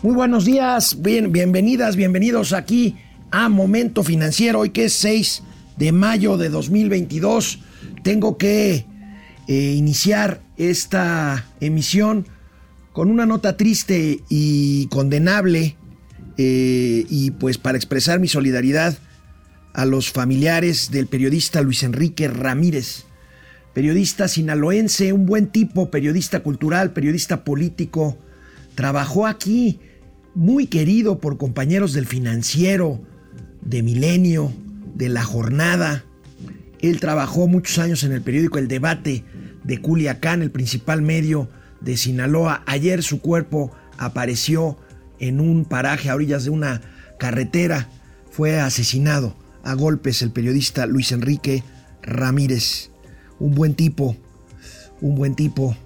Muy buenos días, bien, bienvenidas, bienvenidos aquí a Momento Financiero, hoy que es 6 de mayo de 2022. Tengo que eh, iniciar esta emisión con una nota triste y condenable eh, y pues para expresar mi solidaridad a los familiares del periodista Luis Enrique Ramírez, periodista sinaloense, un buen tipo, periodista cultural, periodista político, trabajó aquí muy querido por compañeros del financiero, de Milenio, de La Jornada. Él trabajó muchos años en el periódico El Debate de Culiacán, el principal medio de Sinaloa. Ayer su cuerpo apareció en un paraje a orillas de una carretera. Fue asesinado a golpes el periodista Luis Enrique Ramírez. Un buen tipo, un buen tipo,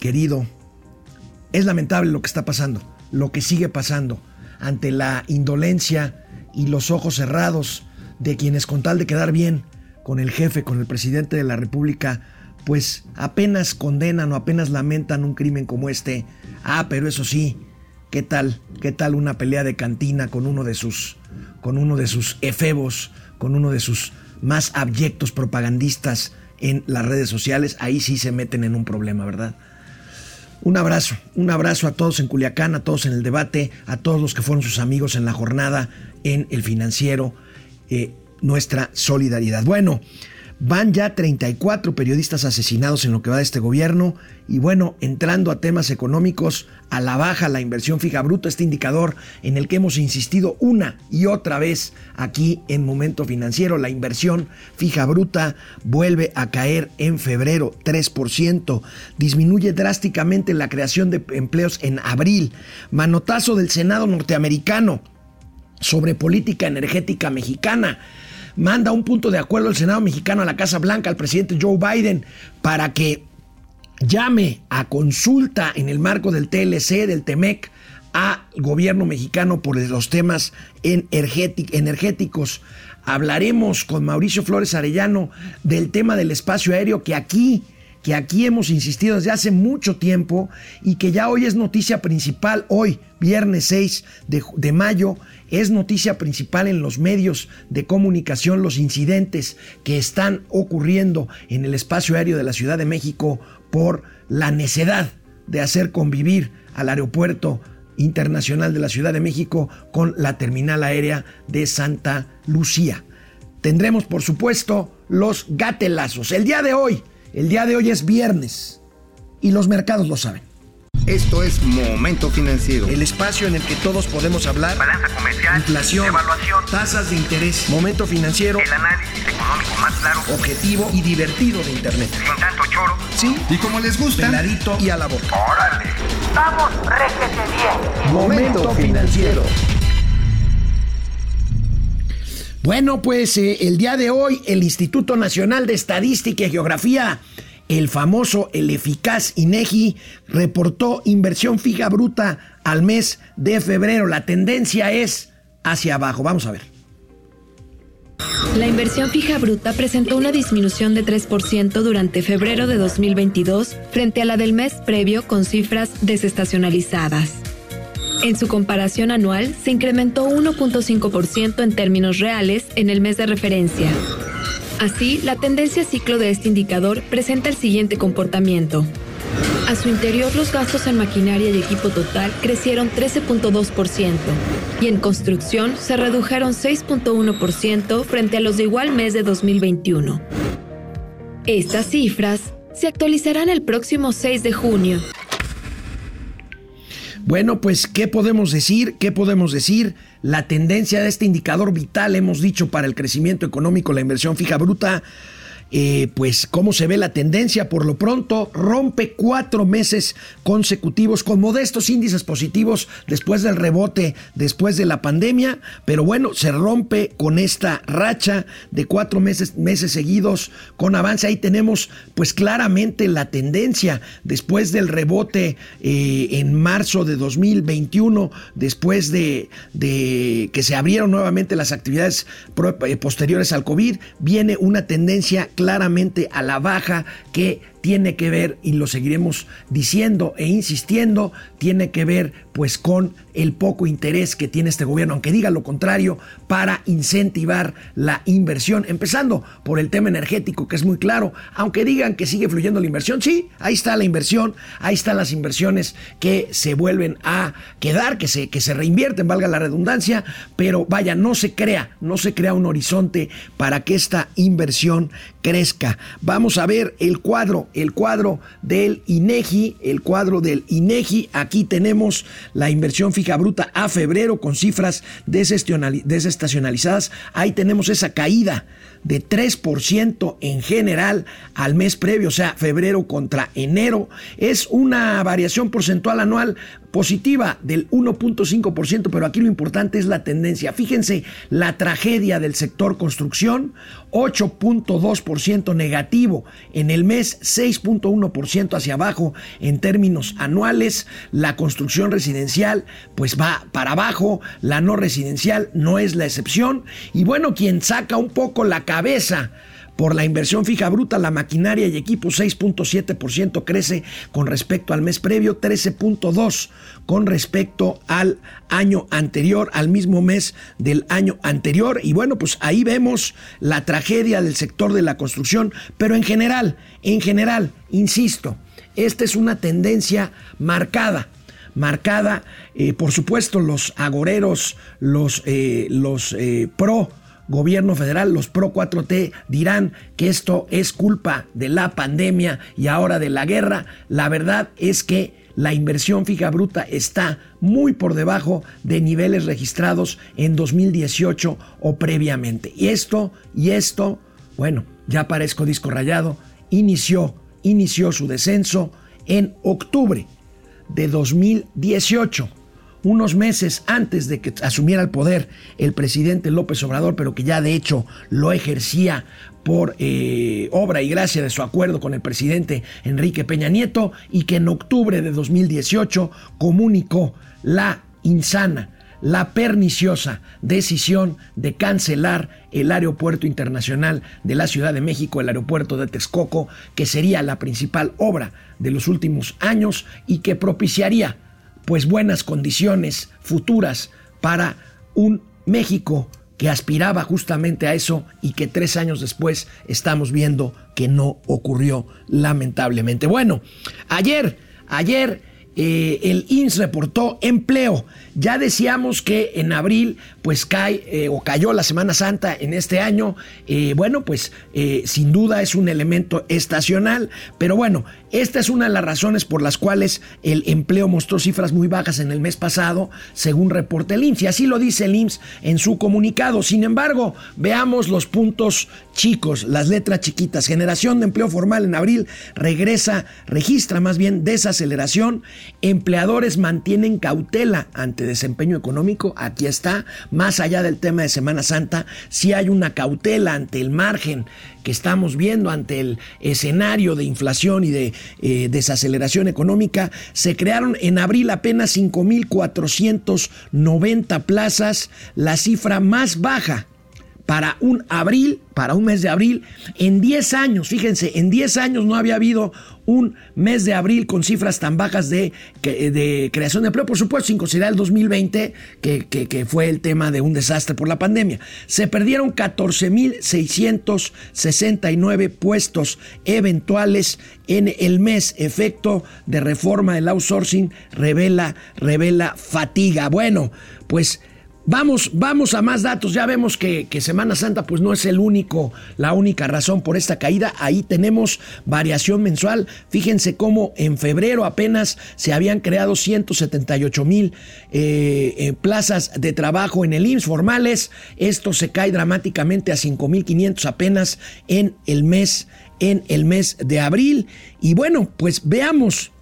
querido. Es lamentable lo que está pasando lo que sigue pasando ante la indolencia y los ojos cerrados de quienes con tal de quedar bien con el jefe, con el presidente de la República, pues apenas condenan o apenas lamentan un crimen como este. Ah, pero eso sí, ¿qué tal? ¿Qué tal una pelea de cantina con uno de sus con uno de sus efebos, con uno de sus más abyectos propagandistas en las redes sociales? Ahí sí se meten en un problema, ¿verdad? Un abrazo, un abrazo a todos en Culiacán, a todos en el debate, a todos los que fueron sus amigos en la jornada en el financiero, eh, nuestra solidaridad. Bueno, Van ya 34 periodistas asesinados en lo que va de este gobierno. Y bueno, entrando a temas económicos, a la baja la inversión fija bruta, este indicador en el que hemos insistido una y otra vez aquí en Momento Financiero, la inversión fija bruta vuelve a caer en febrero 3%, disminuye drásticamente la creación de empleos en abril, manotazo del Senado norteamericano sobre política energética mexicana manda un punto de acuerdo el Senado mexicano a la Casa Blanca, al presidente Joe Biden, para que llame a consulta en el marco del TLC, del TEMEC, al gobierno mexicano por los temas energéticos. Hablaremos con Mauricio Flores Arellano del tema del espacio aéreo que aquí que aquí hemos insistido desde hace mucho tiempo y que ya hoy es noticia principal, hoy, viernes 6 de, de, mayo, es noticia principal en los medios de comunicación los incidentes que están ocurriendo en el espacio aéreo de la Ciudad de México por la necedad de hacer convivir al aeropuerto internacional de la Ciudad de México con la terminal aérea de Santa Lucía. Tendremos, por supuesto, los gatelazos. El día de hoy, el día de hoy es viernes y los mercados lo saben. Esto es Momento Financiero. El espacio en el que todos podemos hablar. Balanza comercial. Inflación. Evaluación. Tasas de interés. Momento Financiero. El análisis económico más claro. Objetivo y divertido de Internet. Sin tanto choro. Sí. Y como les gusta. Peladito y a la boca. ¡Órale! ¡Vamos, réjete bien! Momento Financiero. Bueno, pues eh, el día de hoy el Instituto Nacional de Estadística y Geografía, el famoso, el eficaz INEGI, reportó inversión fija bruta al mes de febrero. La tendencia es hacia abajo. Vamos a ver. La inversión fija bruta presentó una disminución de 3% durante febrero de 2022 frente a la del mes previo con cifras desestacionalizadas. En su comparación anual, se incrementó 1.5% en términos reales en el mes de referencia. Así, la tendencia ciclo de este indicador presenta el siguiente comportamiento. A su interior, los gastos en maquinaria y equipo total crecieron 13.2% y en construcción se redujeron 6.1% frente a los de igual mes de 2021. Estas cifras se actualizarán el próximo 6 de junio. Bueno, pues, ¿qué podemos decir? ¿Qué podemos decir? La tendencia de este indicador vital, hemos dicho, para el crecimiento económico, la inversión fija bruta, eh, pues cómo se ve la tendencia. Por lo pronto, rompe cuatro meses consecutivos con modestos índices positivos después del rebote, después de la pandemia. Pero bueno, se rompe con esta racha de cuatro meses, meses seguidos con avance. Ahí tenemos pues claramente la tendencia después del rebote eh, en marzo de 2021, después de, de que se abrieron nuevamente las actividades eh, posteriores al COVID, viene una tendencia claramente a la baja que tiene que ver, y lo seguiremos diciendo e insistiendo, tiene que ver pues con el poco interés que tiene este gobierno, aunque diga lo contrario, para incentivar la inversión, empezando por el tema energético, que es muy claro, aunque digan que sigue fluyendo la inversión, sí, ahí está la inversión, ahí están las inversiones que se vuelven a quedar, que se, que se reinvierten, valga la redundancia, pero vaya, no se crea, no se crea un horizonte para que esta inversión crezca. Vamos a ver el cuadro, el cuadro del INEGI, el cuadro del INEGI, aquí tenemos la inversión fija bruta a febrero con cifras desestacionalizadas. Ahí tenemos esa caída de 3% en general al mes previo, o sea, febrero contra enero. Es una variación porcentual anual positiva del 1.5%, pero aquí lo importante es la tendencia. Fíjense la tragedia del sector construcción, 8.2% negativo en el mes, 6.1% hacia abajo en términos anuales. La construcción residencial pues va para abajo, la no residencial no es la excepción. Y bueno, quien saca un poco la cabeza por la inversión fija bruta, la maquinaria y equipo 6.7% crece con respecto al mes previo, 13.2% con respecto al año anterior, al mismo mes del año anterior. Y bueno, pues ahí vemos la tragedia del sector de la construcción, pero en general, en general, insisto, esta es una tendencia marcada marcada, eh, por supuesto, los agoreros, los, eh, los eh, pro gobierno federal, los pro 4T, dirán que esto es culpa de la pandemia y ahora de la guerra. La verdad es que la inversión fija bruta está muy por debajo de niveles registrados en 2018 o previamente. Y esto, y esto, bueno, ya parezco disco rayado, inició, inició su descenso en octubre de 2018 unos meses antes de que asumiera el poder el presidente López Obrador, pero que ya de hecho lo ejercía por eh, obra y gracia de su acuerdo con el presidente Enrique Peña Nieto y que en octubre de 2018 comunicó la insana, la perniciosa decisión de cancelar el aeropuerto internacional de la Ciudad de México, el aeropuerto de Texcoco, que sería la principal obra de los últimos años y que propiciaría pues buenas condiciones futuras para un México que aspiraba justamente a eso y que tres años después estamos viendo que no ocurrió lamentablemente. Bueno, ayer, ayer eh, el INS reportó empleo. Ya decíamos que en abril pues cae eh, o cayó la Semana Santa en este año. Eh, bueno, pues sin duda es un elemento estacional, pero bueno, esta es una de las razones por las cuales el empleo mostró cifras muy bajas en el mes pasado, según reporta el IMSS. Y así lo dice el IMSS en su comunicado. Sin embargo, veamos los puntos chicos, las letras chiquitas. Generación de empleo formal en abril regresa, registra más bien desaceleración. Empleadores mantienen cautela ante desempeño económico. Aquí está, más allá del tema de Semana Santa, si hay una cautela ante el margen que estamos viendo ante el escenario de inflación y de eh, desaceleración económica, se crearon en abril apenas 5.490 plazas, la cifra más baja para un abril, para un mes de abril, en 10 años, fíjense, en 10 años no había habido un mes de abril con cifras tan bajas de, creación de empleo, por supuesto, sin considerar el 2020, que, que fue el tema de un desastre por la pandemia. Se perdieron 14.669 puestos eventuales en el mes. Efecto de reforma del outsourcing revela, revela fatiga. Bueno, pues Vamos, vamos a más datos. Ya vemos que, Semana Santa pues no es el único, la única razón por esta caída. Ahí tenemos variación mensual. Fíjense cómo en febrero apenas se habían creado 178 mil eh, eh, plazas de trabajo en el IMSS formales. Esto se cae dramáticamente a 5.500 apenas en el mes, en el mes de abril. Y bueno, pues veamos,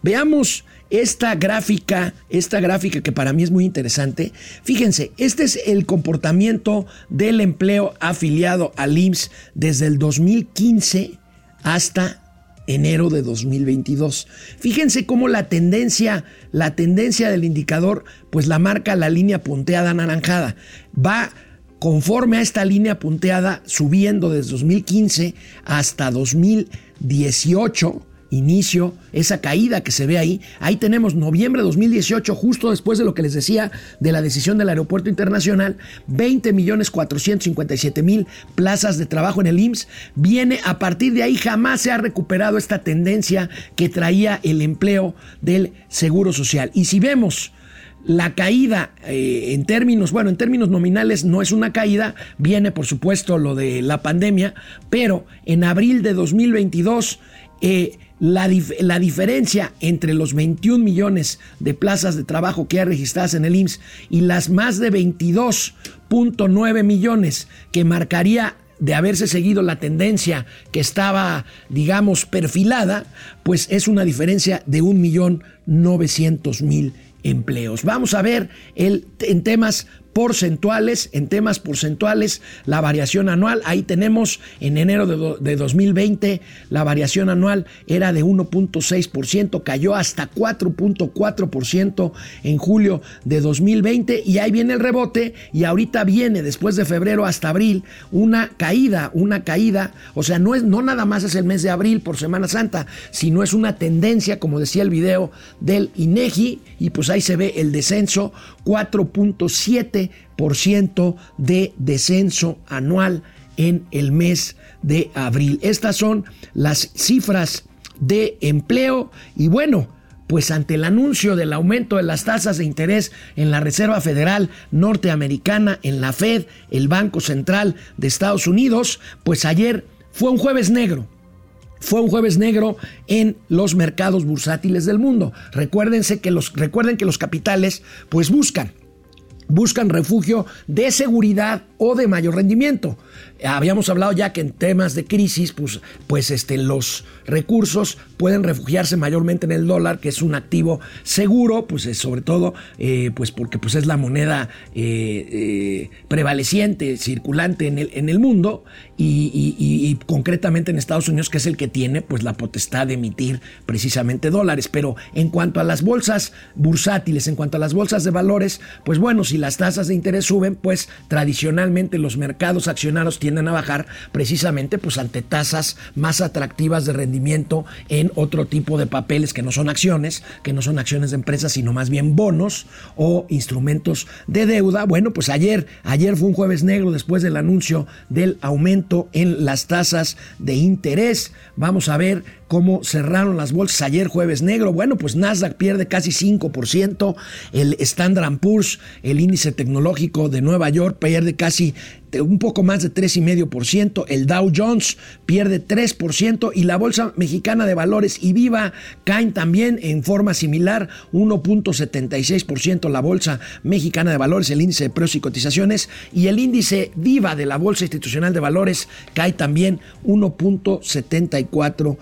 veamos esta gráfica, esta gráfica que para mí es muy interesante, fíjense, este es el comportamiento del empleo afiliado al IMSS desde el 2015 hasta enero de 2022. Fíjense cómo la tendencia, la tendencia del indicador, pues la marca la línea punteada anaranjada. Va conforme a esta línea punteada, subiendo desde 2015 hasta 2018, inicio, esa caída que se ve ahí. Ahí tenemos noviembre de 2018, justo después de lo que les decía de la decisión del Aeropuerto Internacional, 20 millones 457 mil plazas de trabajo en el IMSS. Viene a partir de ahí, jamás se ha recuperado esta tendencia que traía el empleo del Seguro Social. Y si vemos la caída eh, en términos, bueno, en términos nominales no es una caída, viene por supuesto lo de la pandemia, pero en abril de 2022 eh, la, la, diferencia entre los 21 millones de plazas de trabajo que hay registradas en el IMSS y las más de 22.9 millones que marcaría de haberse seguido la tendencia que estaba, digamos, perfilada, pues es una diferencia de 1.900.000 empleos. Vamos a ver el, en temas porcentuales, en temas porcentuales, la variación anual, ahí tenemos en enero de, de 2020, la variación anual era de 1.6%, cayó hasta 4.4% en julio de 2020 y ahí viene el rebote y ahorita viene después de febrero hasta abril una caída, una caída, o sea, no es no nada más es el mes de abril por Semana Santa, sino es una tendencia, como decía el video del INEGI y pues ahí se ve el descenso 4.7% de descenso anual en el mes de abril. Estas son las cifras de empleo y bueno, pues ante el anuncio del aumento de las tasas de interés en la Reserva Federal Norteamericana, en la Fed, el Banco Central de Estados Unidos, pues ayer fue un jueves negro fue un jueves negro en los mercados bursátiles del mundo. Recuérdense que los, recuerden que los capitales pues buscan buscan refugio de seguridad o de mayor rendimiento. Habíamos hablado ya que en temas de crisis, pues, pues este, los recursos pueden refugiarse mayormente en el dólar, que es un activo seguro, pues sobre todo, eh, pues porque pues es la moneda eh, eh, prevaleciente, circulante en el, en el mundo, y, concretamente en Estados Unidos, que es el que tiene pues la potestad de emitir precisamente dólares. Pero en cuanto a las bolsas bursátiles, en cuanto a las bolsas de valores, pues bueno, si las tasas de interés suben, pues tradicionalmente los mercados accionarios tienden a bajar precisamente pues ante tasas más atractivas de rendimiento en otro tipo de papeles que no son acciones, que no son acciones de empresas, sino más bien bonos o instrumentos de deuda. Bueno, pues ayer, ayer fue un jueves negro después del anuncio del aumento en las tasas de interés. Vamos a ver cómo cerraron las bolsas ayer jueves negro. Bueno, pues Nasdaq pierde casi 5%, el Standard Poor's, el índice tecnológico de Nueva York, pierde casi un poco más de 3,5%, el Dow Jones pierde 3% y la Bolsa Mexicana de Valores y Viva caen también en forma similar, 1.76% la Bolsa Mexicana de Valores, el índice de precios y cotizaciones y el índice Viva de la Bolsa Institucional de Valores cae también 1.74%.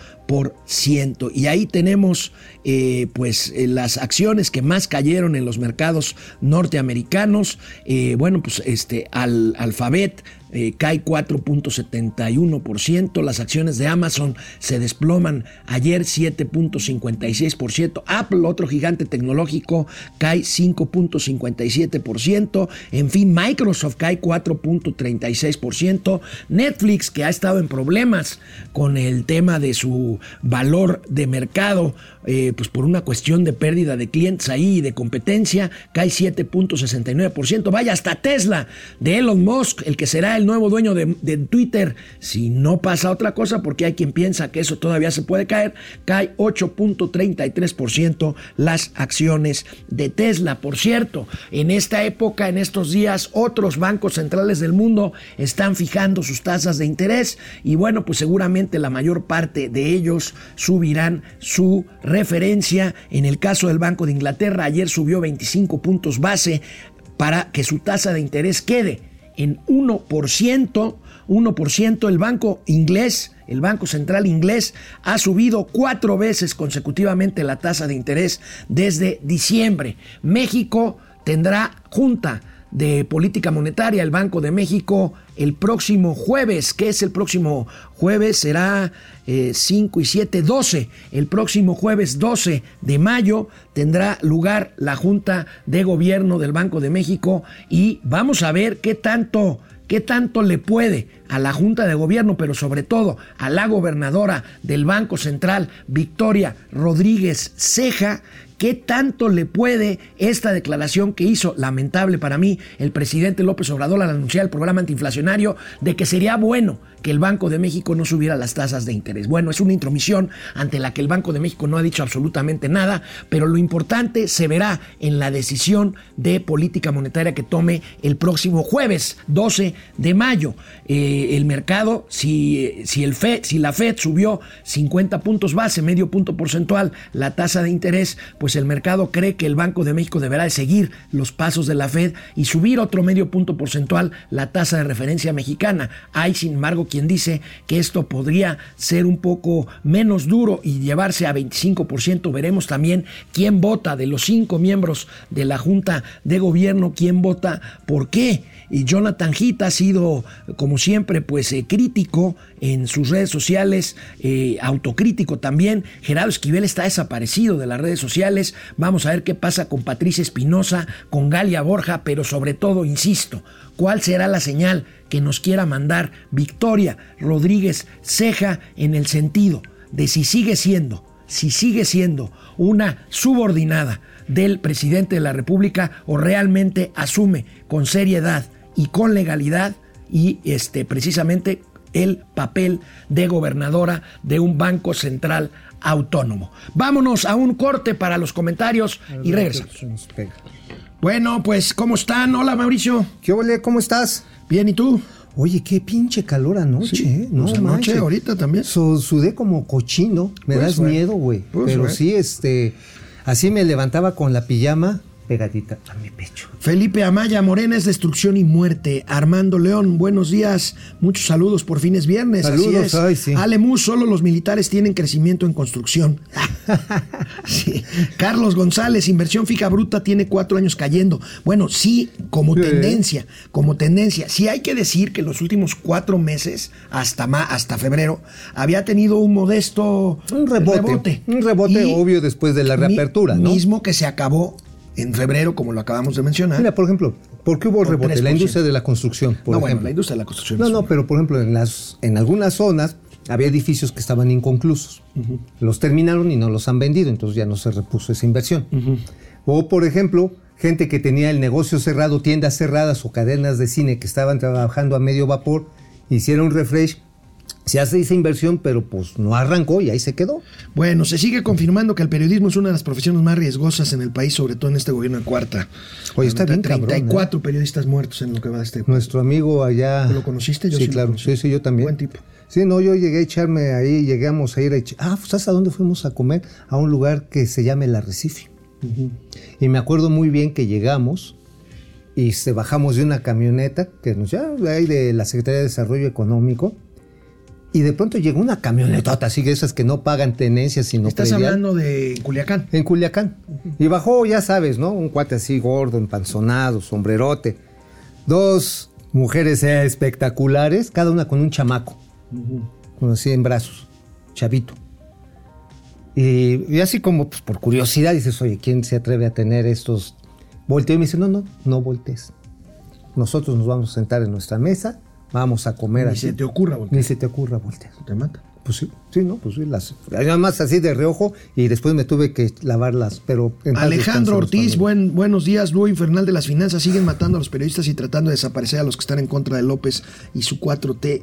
Y ahí tenemos eh, pues eh, las acciones que más cayeron en los mercados norteamericanos. Eh, bueno, pues este al, Alphabet eh, cae 4.71%, las acciones de Amazon se desploman ayer 7.56%, Apple, otro gigante tecnológico, cae 5.57%, en fin, Microsoft cae 4.36%, Netflix, que ha estado en problemas con el tema de su valor de mercado, eh, pues por una cuestión de pérdida de clientes ahí y de competencia, cae 7.69%, vaya, hasta Tesla de Elon Musk, el que será el nuevo dueño de, Twitter, si no pasa otra cosa, porque hay quien piensa que eso todavía se puede caer, cae 8.33% las acciones de Tesla. Por cierto, en esta época, en estos días, otros bancos centrales del mundo están fijando sus tasas de interés y bueno, pues seguramente la mayor parte de ellos subirán su referencia. En el caso del Banco de Inglaterra, ayer subió 25 puntos base para que su tasa de interés quede en 1%. 1%. El banco inglés, el Banco Central inglés, ha subido cuatro veces consecutivamente la tasa de interés desde diciembre. México tendrá junta de política monetaria, el Banco de México, el próximo jueves. ¿Qué es el próximo jueves? Será 5 y 7, 12. El próximo jueves 12 de mayo tendrá lugar la Junta de Gobierno del Banco de México y vamos a ver qué tanto qué tanto le puede a la Junta de Gobierno, pero sobre todo a la gobernadora del Banco Central, Victoria Rodríguez Ceja, ¿Qué tanto le puede esta declaración que hizo, lamentable para mí, el presidente López Obrador al anunciar el programa antiinflacionario de que sería bueno que el Banco de México no subiera las tasas de interés? Bueno, es una intromisión ante la que el Banco de México no ha dicho absolutamente nada, pero lo importante se verá en la decisión de política monetaria que tome el próximo jueves 12 de mayo. Eh, el mercado, si, si, la Fed subió 50 puntos base, medio punto porcentual, la tasa de interés, pues pues el mercado cree que el Banco de México deberá de seguir los pasos de la Fed y subir otro medio punto porcentual la tasa de referencia mexicana. Hay, sin embargo, quien dice que esto podría ser un poco menos duro y llevarse a 25%. Veremos también quién vota de los cinco miembros de la Junta de Gobierno, quién vota por qué. Y Jonathan Heath ha sido, como siempre, pues eh, crítico en sus redes sociales, eh, autocrítico también. Gerardo Esquivel está desaparecido de las redes sociales. Vamos a ver qué pasa con Patricia Espinosa, con Galia Borja, pero sobre todo, insisto, ¿cuál será la señal que nos quiera mandar Victoria Rodríguez Ceja en el sentido de si sigue siendo, si sigue siendo una subordinada del presidente de la República o realmente asume con seriedad y con legalidad y este, precisamente el papel de gobernadora de un banco central autónomo. Vámonos a un corte para los comentarios y regresamos. Bueno, pues, ¿cómo están? Hola, Mauricio. ¿Qué ole? ¿Cómo estás? Bien, ¿y tú? Oye, qué pinche calor anoche, ¿eh? No, pues anoche, ahorita también. sudé como cochino. Me pues das miedo, güey. Pues Pero sí, este. Así me levantaba con la pijama pegadita a mi pecho. Felipe Amaya, Morena es destrucción y muerte. Armando León, buenos días. Muchos saludos por fines viernes. Saludos, Así es. sí. Alemus, solo los militares tienen crecimiento en construcción. Carlos González, inversión fija bruta tiene cuatro años cayendo. Bueno, sí, como tendencia, como tendencia. Sí hay que decir que los últimos cuatro meses, hasta, hasta febrero, había tenido un modesto un rebote. Un rebote obvio después de la reapertura, ¿no? Mismo que se acabó en febrero, como lo acabamos de mencionar. Mira, por ejemplo, ¿por qué hubo rebote? La industria de la construcción, por no, ejemplo. Bueno, la industria de la construcción. No, no, pero por ejemplo, en, las, en algunas zonas había edificios que estaban inconclusos. Los terminaron y no los han vendido, entonces ya no se repuso esa inversión. O, por ejemplo, gente que tenía el negocio cerrado, tiendas cerradas o cadenas de cine que estaban trabajando a medio vapor, hicieron un refresh se hace esa inversión, pero pues no arrancó y ahí se quedó. Bueno, se sigue confirmando que el periodismo es una de las profesiones más riesgosas en el país, sobre todo en este gobierno de cuarta. Oye, está bien 34 ¿eh? periodistas muertos en lo que va de este. Nuestro amigo allá. ¿Lo conociste? Yo sí, claro. Sí, sí, yo también. Buen tipo. Sí, no, yo llegué a echarme ahí, llegamos a ir a echar. Ah, pues ¿hasta dónde fuimos a comer? A un lugar que se llama El Arrecife. Y me acuerdo muy bien que llegamos y se bajamos de una camioneta que nos ya ahí de la Secretaría de Desarrollo Económico y de pronto llegó una camionetota, así que esas que no pagan tenencias, sino Estás hablando de Culiacán. En Culiacán. Y bajó, ya sabes, ¿no? Un cuate así gordo, empanzonado, sombrerote. Dos mujeres espectaculares, cada una con un chamaco. Con así en brazos, chavito. Y, así como pues, por curiosidad dices, oye, ¿quién se atreve a tener estos? Volteo y me dice, no, no, no voltees. Nosotros nos vamos a sentar en nuestra mesa vamos a comer Ni se te ocurra voltear. Ni se te ocurra voltear. Te mata. Pues sí, sí, no, pues sí, las, nada más así de reojo y después me tuve que lavarlas, pero... Alejandro Ortiz, buen, buenos días, Luis Infernal de las Finanzas, siguen matando a los periodistas y tratando de desaparecer a los que están en contra de López y su 4T.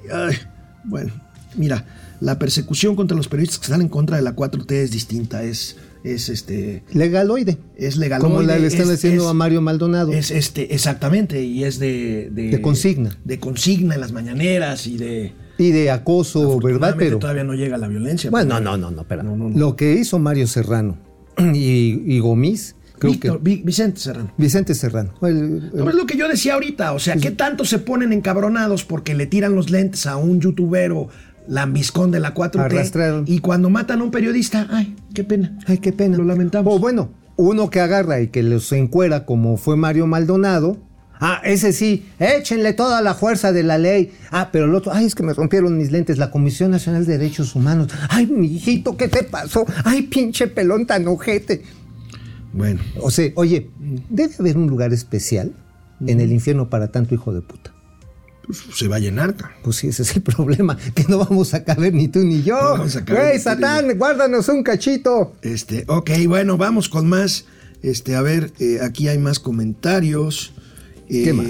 bueno, mira, la persecución contra los periodistas que están en contra de la 4T es distinta, es es este legaloide. Es legaloide. Como le están haciendo a Mario Maldonado. Es este, exactamente, y es de, de, consigna. De consigna en las mañaneras y de. Y de acoso ¿verdad? pero todavía no llega la violencia. Bueno, no, no, no, pero Lo que hizo Mario Serrano y, y Gomis. Creo que, Vicente Serrano. Vicente Serrano. es lo que yo decía ahorita. O sea, ¿qué tanto se ponen encabronados porque le tiran los lentes a un youtubero lambiscón de la 4T. Y cuando matan a un periodista, ay, qué pena. Ay, qué pena. Lo lamentamos. O bueno, uno que agarra y que los encuera como fue Mario Maldonado, Ah, ese sí, échenle toda la fuerza de la ley. Ah, pero el otro, ay, es que me rompieron mis lentes, la Comisión Nacional de Derechos Humanos. Ay, mi hijito, ¿qué te pasó? Ay, pinche pelón tan ojete. Bueno, O sea, oye, debe haber un lugar especial en el infierno para tanto hijo de puta pues se va a llenar. Pues sí, ese es el problema, que no vamos a caber ni tú ni yo. No vamos a caber Güey, Satán, guárdanos un cachito. Este, ok, bueno, vamos con más. Este, a ver, eh, aquí hay más comentarios. ¿Qué más?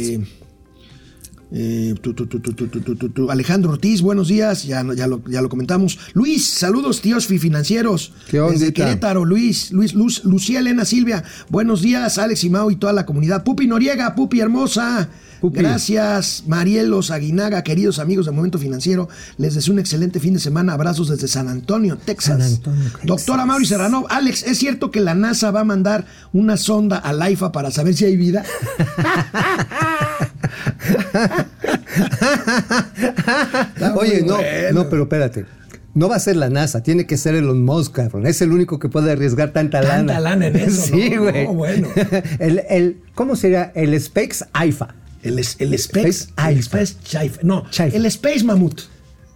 Alejandro Ortiz, buenos días, ya, ya, lo, ya lo comentamos. Luis, saludos tíos financieros. ¿Qué onda? Desde Querétaro, Luis, Luis, Luz, Lucía Elena Silvia, buenos días, Alex y Mau y toda la comunidad. Pupi Noriega, Pupi hermosa. Pupi. Gracias, Marielos Aguinaga, queridos amigos de Momento Financiero. Les deseo un excelente fin de semana. Abrazos desde San Antonio, Texas. San Antonio, Texas. Doctora Mauri Serrano, Alex, ¿es cierto que la NASA va a mandar una sonda al AIFA para saber si hay vida? Oye, no, bueno. no, pero espérate. No va a ser la NASA, tiene que ser Elon Musk, cabrón. Es el único que puede arriesgar tanta, Tanta lana. lana en eso, Sí, ¿no? güey. No, bueno. el, el- ¿Cómo sería? El Specs AIFA. El, el Space, Space el. Space. No, Chaifa. el Space Mammoth.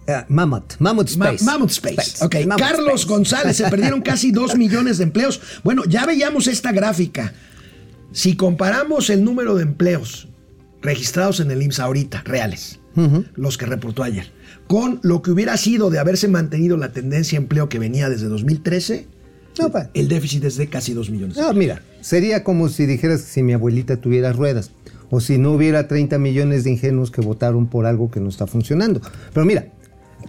Eh, Mammoth. Mammoth Ma- Space. Mammoth Space. Ok, Mammoth Carlos Space. González, se perdieron casi 2 millones de empleos. Bueno, ya veíamos esta gráfica. Si comparamos el número de empleos registrados en el IMSS ahorita, reales, los que reportó ayer, con lo que hubiera sido de haberse mantenido la tendencia de empleo que venía desde 2013, No, pa- el déficit es de casi 2 millones. No, mira, sería como si dijeras que si mi abuelita tuviera ruedas o si no hubiera 30 millones de ingenuos que votaron por algo que no está funcionando. Pero mira,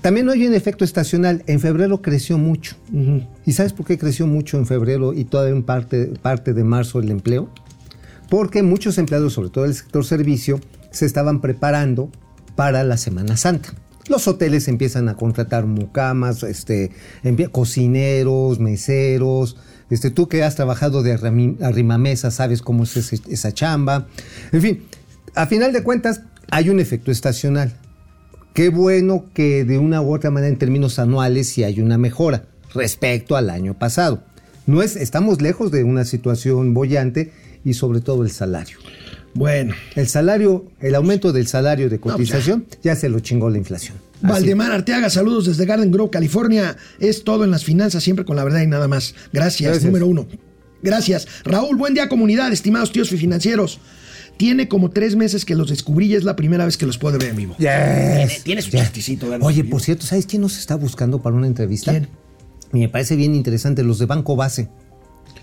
también hay un efecto estacional. En febrero creció mucho. ¿Y sabes por qué creció mucho en febrero y todavía en parte, parte de marzo el empleo? Porque muchos empleados, sobre todo del sector servicio, se estaban preparando para la Semana Santa. Los hoteles empiezan a contratar mucamas, este, cocineros, meseros. Este, tú que has trabajado de arrimamesa, sabes cómo es ese- esa chamba. En fin, a final de cuentas, hay un efecto estacional. Qué bueno que de una u otra manera en términos anuales sí hay una mejora respecto al año pasado. No es, estamos lejos de una situación bollante y sobre todo el salario. Bueno, El salario, el aumento del salario de pues cotización ya se lo chingó la inflación. Así. Valdemar Arteaga, saludos desde Garden Grove, California. Es todo en las finanzas, siempre con la verdad y nada más. Gracias, Gracias. número uno. Gracias. Raúl, buen día comunidad, estimados tíos financieros. Tiene como tres meses que los descubrí y es la primera vez que los puedo ver en vivo. Yes. Tiene- tiene su Yes. Oye, por cierto, ¿sabes quién nos está buscando para una entrevista? ¿Quién? Y me parece bien interesante, los de Banco Base.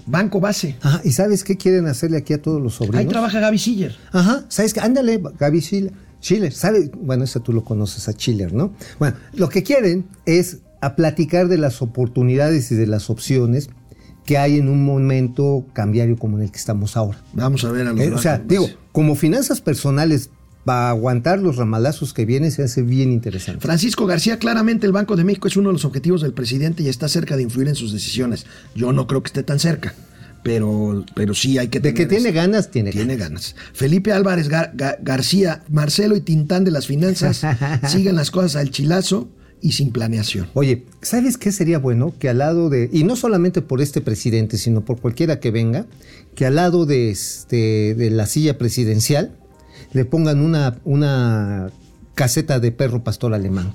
Banco Base. Ajá, ¿y sabes qué quieren hacerle aquí a todos los sobrinos? Ahí trabaja Gaby Siller. Ajá, ¿sabes qué? Ándale, Gaby Schiller. Schiller, ¿sabe? Bueno, esa tú lo conoces a Schiller, ¿no? Bueno, lo que quieren es a platicar de las oportunidades y de las opciones que hay en un momento cambiario como en el que estamos ahora. Vamos a ver a los Eh, o sea, digo, como finanzas personales, para aguantar los ramalazos que vienen, se hace bien interesante. Francisco García, claramente el Banco de México es uno de los objetivos del presidente y está cerca de influir en sus decisiones. Yo no creo que esté tan cerca, pero, pero sí hay que De que tener tiene ganas, tiene, Tiene ganas. ganas. Felipe Álvarez Gar- Ga- García, Marcelo y Tintán de las finanzas siguen las cosas al chilazo y sin planeación. Oye, ¿sabes qué sería bueno? Que al lado de, y no solamente por este presidente, sino por cualquiera que venga, que al lado de, este, de la silla presidencial le pongan una, una caseta de perro pastor alemán.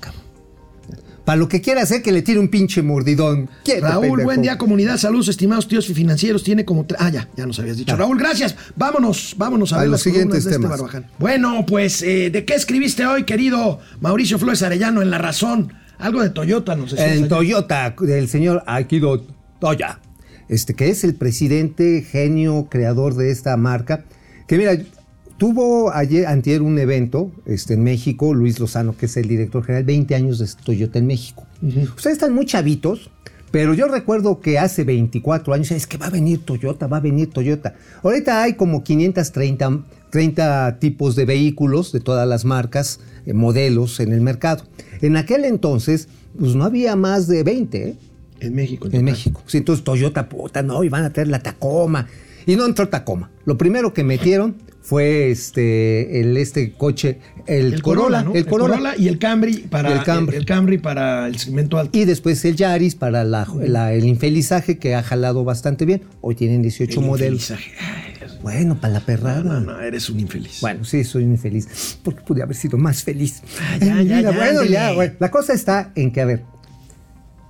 Para lo que quiera hacer, que le tire un pinche mordidón. Raúl, pendejo. buen día comunidad, saludos estimados tíos financieros, tiene como... Ah, ya, ya nos habías dicho. Raúl, gracias. Vámonos, vámonos a, A ver los siguientes de este temas. Bueno, pues, eh, ¿de qué escribiste hoy, querido Mauricio Flores Arellano en La Razón? Algo de Toyota, no sé si En Toyota, del señor Aikido Toya, este, que es el presidente, genio, creador de esta marca, que mira, tuvo ayer, antier, un evento este, en México, Luis Lozano, que es el director general, 20 años de Toyota en México. Ustedes están muy chavitos, pero yo recuerdo que hace 24 años, es que va a venir Toyota, va a venir Toyota. Ahorita hay como 530 30 tipos de vehículos de todas las marcas, eh, modelos en el mercado. En aquel entonces, pues no había más de 20, ¿eh? En México. En. México. Sí, entonces Toyota, puta, no, y van a traer la Tacoma. Y no entró Tacoma. Lo primero que metieron fue este, el, este coche, el, El Corolla, Corolla, ¿no? el Corolla. y el Camry para El Camry. el Camry para el segmento alto. Y después el Yaris para la- la- el infelizaje que ha jalado bastante bien. Hoy tienen 18 El modelos. Ay. Bueno, para la perrada. No, no, eres un infeliz. Bueno, sí, soy un infeliz. Porque pude haber sido más feliz. Ah, ya, ya, ya, bueno, ya, bueno. La cosa está en que, a ver,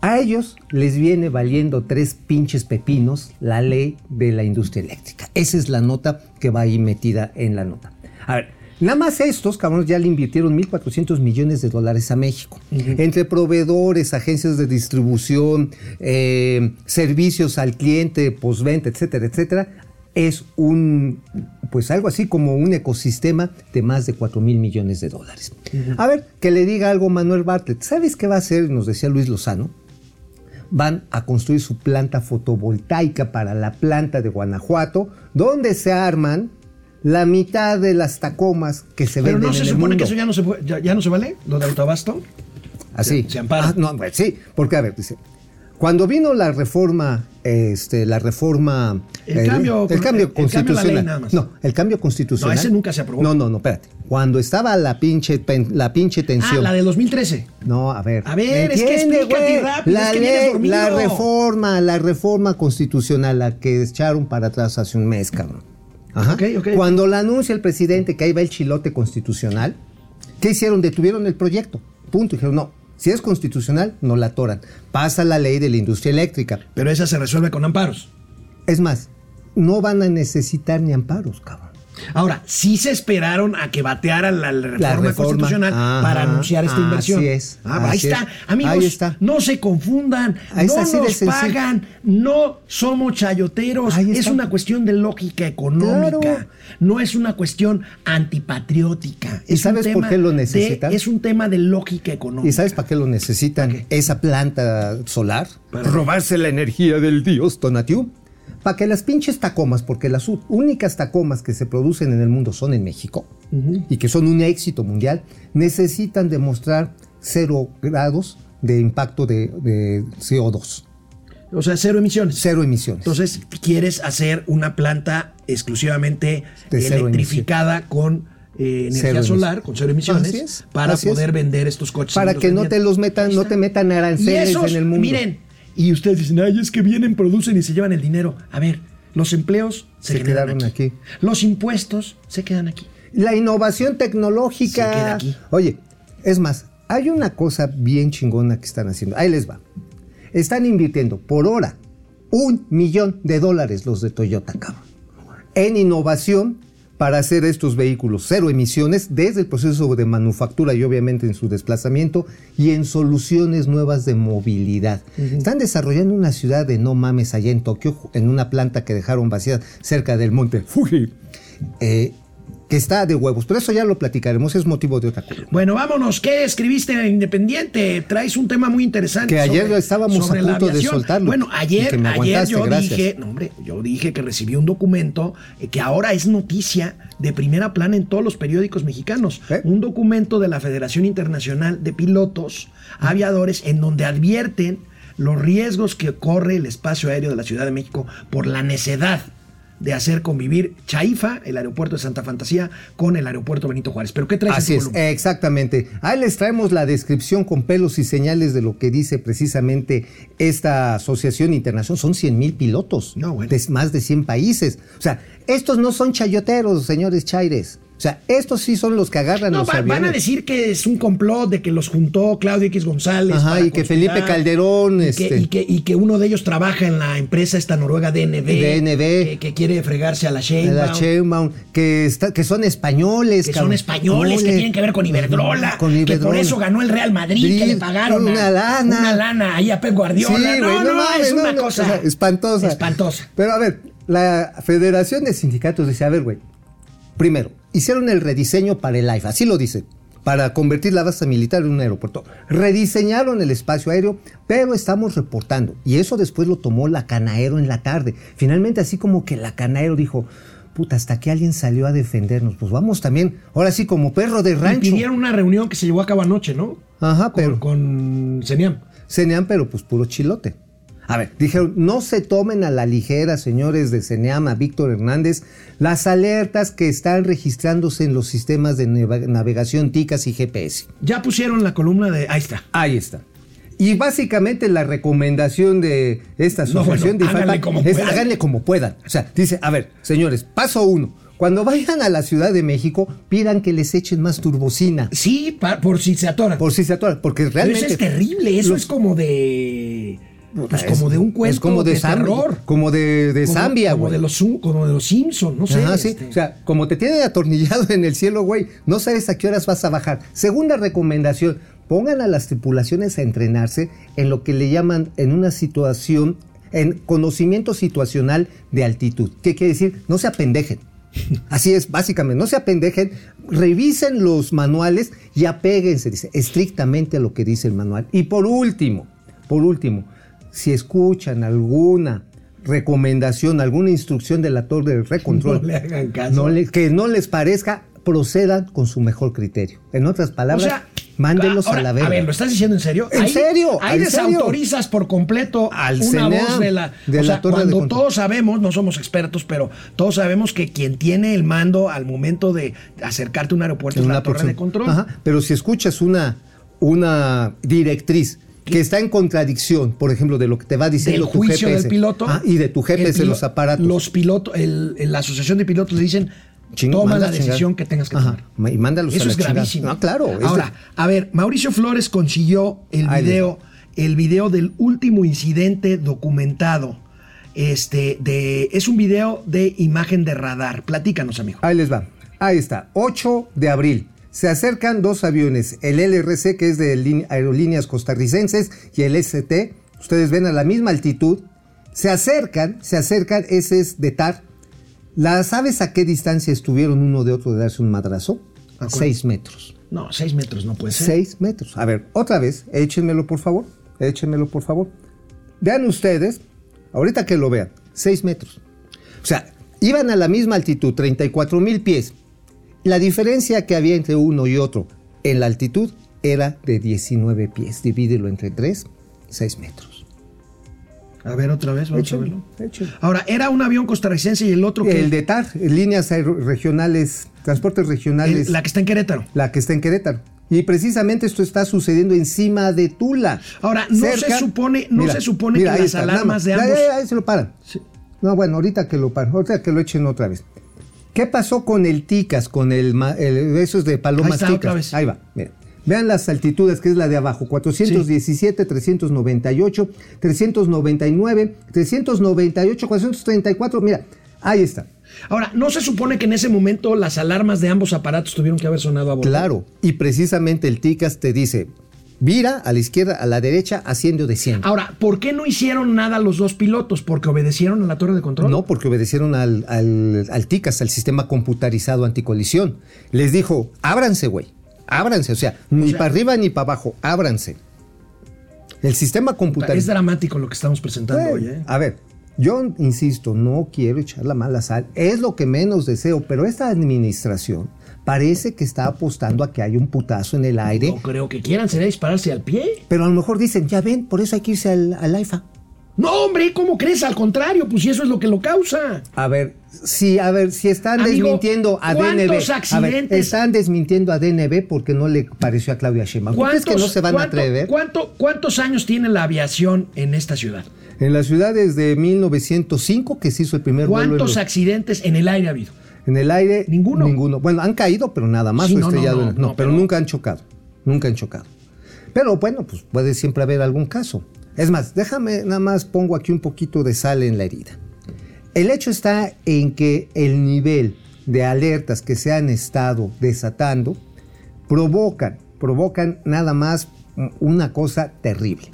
a ellos les viene valiendo tres pinches pepinos la ley de la industria eléctrica. Esa es la nota que va ahí metida en la nota. A ver, nada más estos cabrones ya le invirtieron 1.400 millones de dólares a México. Entre proveedores, agencias de distribución, eh, servicios al cliente, postventa, etcétera, etcétera. Es un, pues algo así como un ecosistema de más de 4 mil millones de dólares. A ver, que le diga algo Manuel Bartlett. ¿Sabes qué va a hacer? Nos decía Luis Lozano van a construir su planta fotovoltaica para la planta de Guanajuato, donde se arman la mitad de las tacomas que se Pero venden no se en el supone mundo. que eso ya no se, ya, ya no se vale, lo de autoabasto. Así. se- se ampara. Ah, no, pues sí, porque a ver, dice, cuando vino la reforma, este, la reforma, El cambio- el cambio el- cambio constitucional, ley nada más. no, el cambio constitucional, No, ese nunca se aprobó. No, no, no, espérate. Cuando estaba la pinche, la pinche Ah, tensión. la del 2013. No, a ver. A ver, es que explícate rápido, La es que ley, dormido. la reforma, la reforma constitucional, la que echaron para atrás hace un mes, cabrón. Ajá. Ok, ok. Cuando la anuncia el presidente que ahí va el chilote constitucional, ¿qué hicieron? Detuvieron el proyecto. Punto. Dijeron, no, si es constitucional, no la atoran. Pasa la ley de la industria eléctrica. Pero esa se resuelve con amparos. Es más, no van a necesitar ni amparos, cabrón. Ahora, sí se esperaron a que bateara la, la reforma, reforma. constitucional Ajá. para anunciar esta Así inversión. es, Ah, ahí así está. es. Amigos, Ahí está. no se confundan. Ahí no así nos sencillo. pagan. No somos chayoteros. Es una cuestión de lógica económica. Claro. No es una cuestión antipatriótica. ¿Y Es un sabes por qué lo de- necesitan? es un tema de lógica económica. ¿Y sabes para qué lo necesitan? ¿Para qué? Esa planta solar. Para- robarse la energía del dios Tonatiuh. Para que las pinches tacomas, porque las únicas tacomas que se producen en el mundo son en México y que son un éxito mundial, necesitan demostrar cero grados de impacto de, de CO2, O sea, cero emisiones. cero emisiones. Entonces, quieres hacer una planta exclusivamente De electrificada con eh, energía Cero solar, emisiones. con cero emisiones, Así es, para así es. poder vender estos coches. para que no te los metan, no te metan aranceles en el mundo. miren, y ustedes dicen, ay, es que vienen, producen y se llevan el dinero. A ver, los empleos se, Se quedaron aquí. Los impuestos se quedan aquí. La innovación Se queda tecnológica. aquí. Oye, es más, hay una cosa bien chingona que están haciendo. Ahí les va. Están invirtiendo por hora un millón de dólares los de Toyota, cabrón. En innovación para hacer estos vehículos cero emisiones desde el proceso de manufactura y obviamente en su desplazamiento y en soluciones nuevas de movilidad. Están desarrollando una ciudad de no mames allá en Tokio, en una planta que dejaron vacía cerca del monte Fuji, eh, que está de huevos. Pero eso ya lo platicaremos, es motivo de otra cosa. Bueno, vámonos. ¿Qué escribiste en Independiente? Traes un tema muy interesante. Que ayer estábamos a sobre la punto de soltarlo. Bueno, ayer, ayer yo gracias. dije, no, hombre, yo dije que recibí un documento eh, que ahora es noticia de primera plana en todos los periódicos mexicanos. ¿Eh? Un documento de la Federación Internacional de Pilotos Aviadores en donde advierten los riesgos que corre el espacio aéreo de la Ciudad de México por la necedad de hacer convivir Chaifa, el aeropuerto de Santa Fantasía, con el aeropuerto Benito Juárez. ¿Pero qué traes en Así tu es, volumen? exactamente. Ahí les traemos la descripción con pelos y señales de lo que dice precisamente esta asociación internacional. Son 100 mil pilotos No, bueno. de más de 100 países. O sea, estos no son chayoteros, señores chaires. O sea, estos sí son los que agarran No, los va- van a decir que es un complot de que los juntó Claudio X González. Ajá, para y que Felipe Calderón, Y, este- que, y, que, y que uno de ellos trabaja en la empresa esta noruega DNB. DNB. Que, que quiere fregarse a la Sheinbaum. La Sheinbaum, que, está, que son españoles. que son españoles, que tienen que ver con Iberdrola, Con que por Iberdrola. eso ganó el Real Madrid, que le pagaron a- una lana. una lana ahí a Pep Guardiola. Sí, no, no, mames, es no, una no, cosa o sea, espantosa. Espantosa. Pero a ver, la Federación de Sindicatos dice, a ver, güey, primero, hicieron el rediseño para el AIFA, así lo dice, para convertir la base militar en un aeropuerto. Rediseñaron el espacio aéreo, pero estamos reportando, y eso después lo tomó la Canaero en la tarde. Finalmente, así como que la Canaero dijo, puta, hasta que alguien salió a defendernos, pues vamos también, ahora sí como perro de Y rancho. pidieron una reunión que se llevó a cabo anoche, ¿no? Ajá, Con, pero... con Seniam. Ceneam, pero pues puro chilote. A ver, dijeron, no se tomen a la ligera, señores de Ceneam, a Víctor Hernández, las alertas que están registrándose en los sistemas de navegación TICAS y GPS. Ya pusieron la columna de. Ahí está. Ahí está. Y básicamente la recomendación de esta No, asociación bueno, de háganle como es puedan. háganle como puedan. O sea, dice, a ver, señores, paso uno. Cuando vayan a la Ciudad de México, pidan que les echen más turbocina. Sí, pa- por si se atoran. Por si se atoran, porque Pero realmente... eso es terrible, eso los- es como de. Pues es- como de un cuento es como de, de, terror. Como de, de Como- Zambia, como güey. de los como de los Simpsons, no sé. Ajá, sí. este. O sea, como te tienen atornillado en el cielo, güey, no sabes a qué horas vas a bajar. Segunda recomendación, pongan a las tripulaciones a entrenarse en lo que le llaman en una situación, en conocimiento situacional de altitud. ¿Qué quiere decir? No se apendejen. Así es, básicamente, no se apendejen, revisen los manuales y apéguense, dice, estrictamente a lo que dice el manual. Y por último, por último, si escuchan alguna recomendación, alguna instrucción de la torre de recontrol, No le hagan caso. no le- que no les parezca, procedan con su mejor criterio. En otras O palabras, sea, mándenlos ahora, a la verga. A ver, ¿lo estás diciendo en serio? ¿En Ahí- serio? Ahí ¿En serio? desautorizas por completo Al una voz de la. de o la sea, torre de cuando control. todos sabemos, no somos expertos, pero todos sabemos que quien tiene el mando al momento de acercarte a un aeropuerto en es una la torre próxima- de control. Ajá, pero si escuchas una, una directriz que está en contradicción, por ejemplo, de lo que te va Del diciendo tu juicio GPS del piloto. ah, y de tu GPS pilo- los aparatos. Los pilotos, el- la asociación de pilotos le dicen. Toma la decisión que tengas que Ajá, tomar. ma- y mándalos a Eso la es gravísimo. No, claro, de- Ahora, a ver, Mauricio Flores consiguió el video, el video del último incidente documentado. Este, de, es un video de imagen de radar. Platícanos, amigo. Ahí les va. Ahí está. 8 de abril. Se acercan dos aviones, el LRC, que es de Aerolíneas Costarricenses, y el ST. Ustedes ven a la misma altitud. Se acercan, se acercan, ese es de TAR. ¿La sabes a qué distancia estuvieron uno de otro de darse un madrazo? ¿A? 6 metros. No, seis metros no puede ser. 6 metros. A ver, otra vez, échenmelo por favor. Échenmelo por favor. Vean ustedes, ahorita que lo vean, 6 metros. O sea, iban a la misma altitud, 34 mil pies. La diferencia que había entre uno y otro en la altitud era de 19 pies. Divídelo entre 3, 6 metros. A ver, otra vez, vamos a verlo. Ahora, era un avión costarricense y el otro que. El de TAR, líneas regionales, transportes regionales. el- la que está en Querétaro. la que está en Querétaro. Y precisamente esto está sucediendo encima de Tula. Ahora, no se supone- no se supone que las alarmas de ambos- ahí se lo paran. Sí. No, bueno, ahorita que lo paran, ahorita que lo echen otra vez. ¿Qué pasó con el Ticas, con el, el- esos de Ahí Palomas está, Ticas? otra vez. Ahí va, miren. Vean las altitudes, que es la de abajo, 417, 398, 399, 398, 434, mira, ahí está. Ahora, ¿no se supone que en ese momento las alarmas de ambos aparatos tuvieron que haber sonado a bordo? Claro, y precisamente el Ticas te dice, vira a la izquierda, a la derecha, haciendo de 100. Ahora, ¿por qué no hicieron nada los dos pilotos? ¿Porque obedecieron a la torre de control? No, porque obedecieron al, al, al TICAS, al sistema computarizado anticolisión. Les dijo, ábranse, güey, ábranse. O sea, ni sea- para arriba ni para abajo, ábranse. El sistema Es computarizado. dramático lo que estamos presentando hoy, ¿eh? A ver, yo insisto, no quiero echar la mala sal, es lo que menos deseo, pero esta administración parece que está apostando a que haya un putazo en el aire, No creo que quieran, sería dispararse al pie. pero a lo mejor dicen, ya ven, por eso hay que irse al, al AIFA. No, hombre, ¿cómo crees? Al contrario, pues si eso es lo que lo causa. A ver, si, a ver, si están Amigo, desmintiendo a ¿cuántos DNB. A ver, accidentes? están desmintiendo a DNB porque no le pareció a Claudia Sheinbaum. ¿Tú crees que no se van a atrever? cuánto- ¿Cuántos años tiene la aviación en esta ciudad? En la ciudad desde 1905 que se hizo el primer vuelo ¿Cuántos los- accidentes en el aire ha habido? En el aire. Ninguno. Ninguno. Bueno, han caído, pero nada más Sí, no, estrellado. no, en- no, no, pero, pero- nunca han chocado. Nunca han chocado. Pero bueno, pues puede siempre haber algún caso. Es más, déjame nada más pongo aquí un poquito de sal en la herida. El hecho está en que el nivel de alertas que se han estado desatando provocan, provocan nada más una cosa terrible.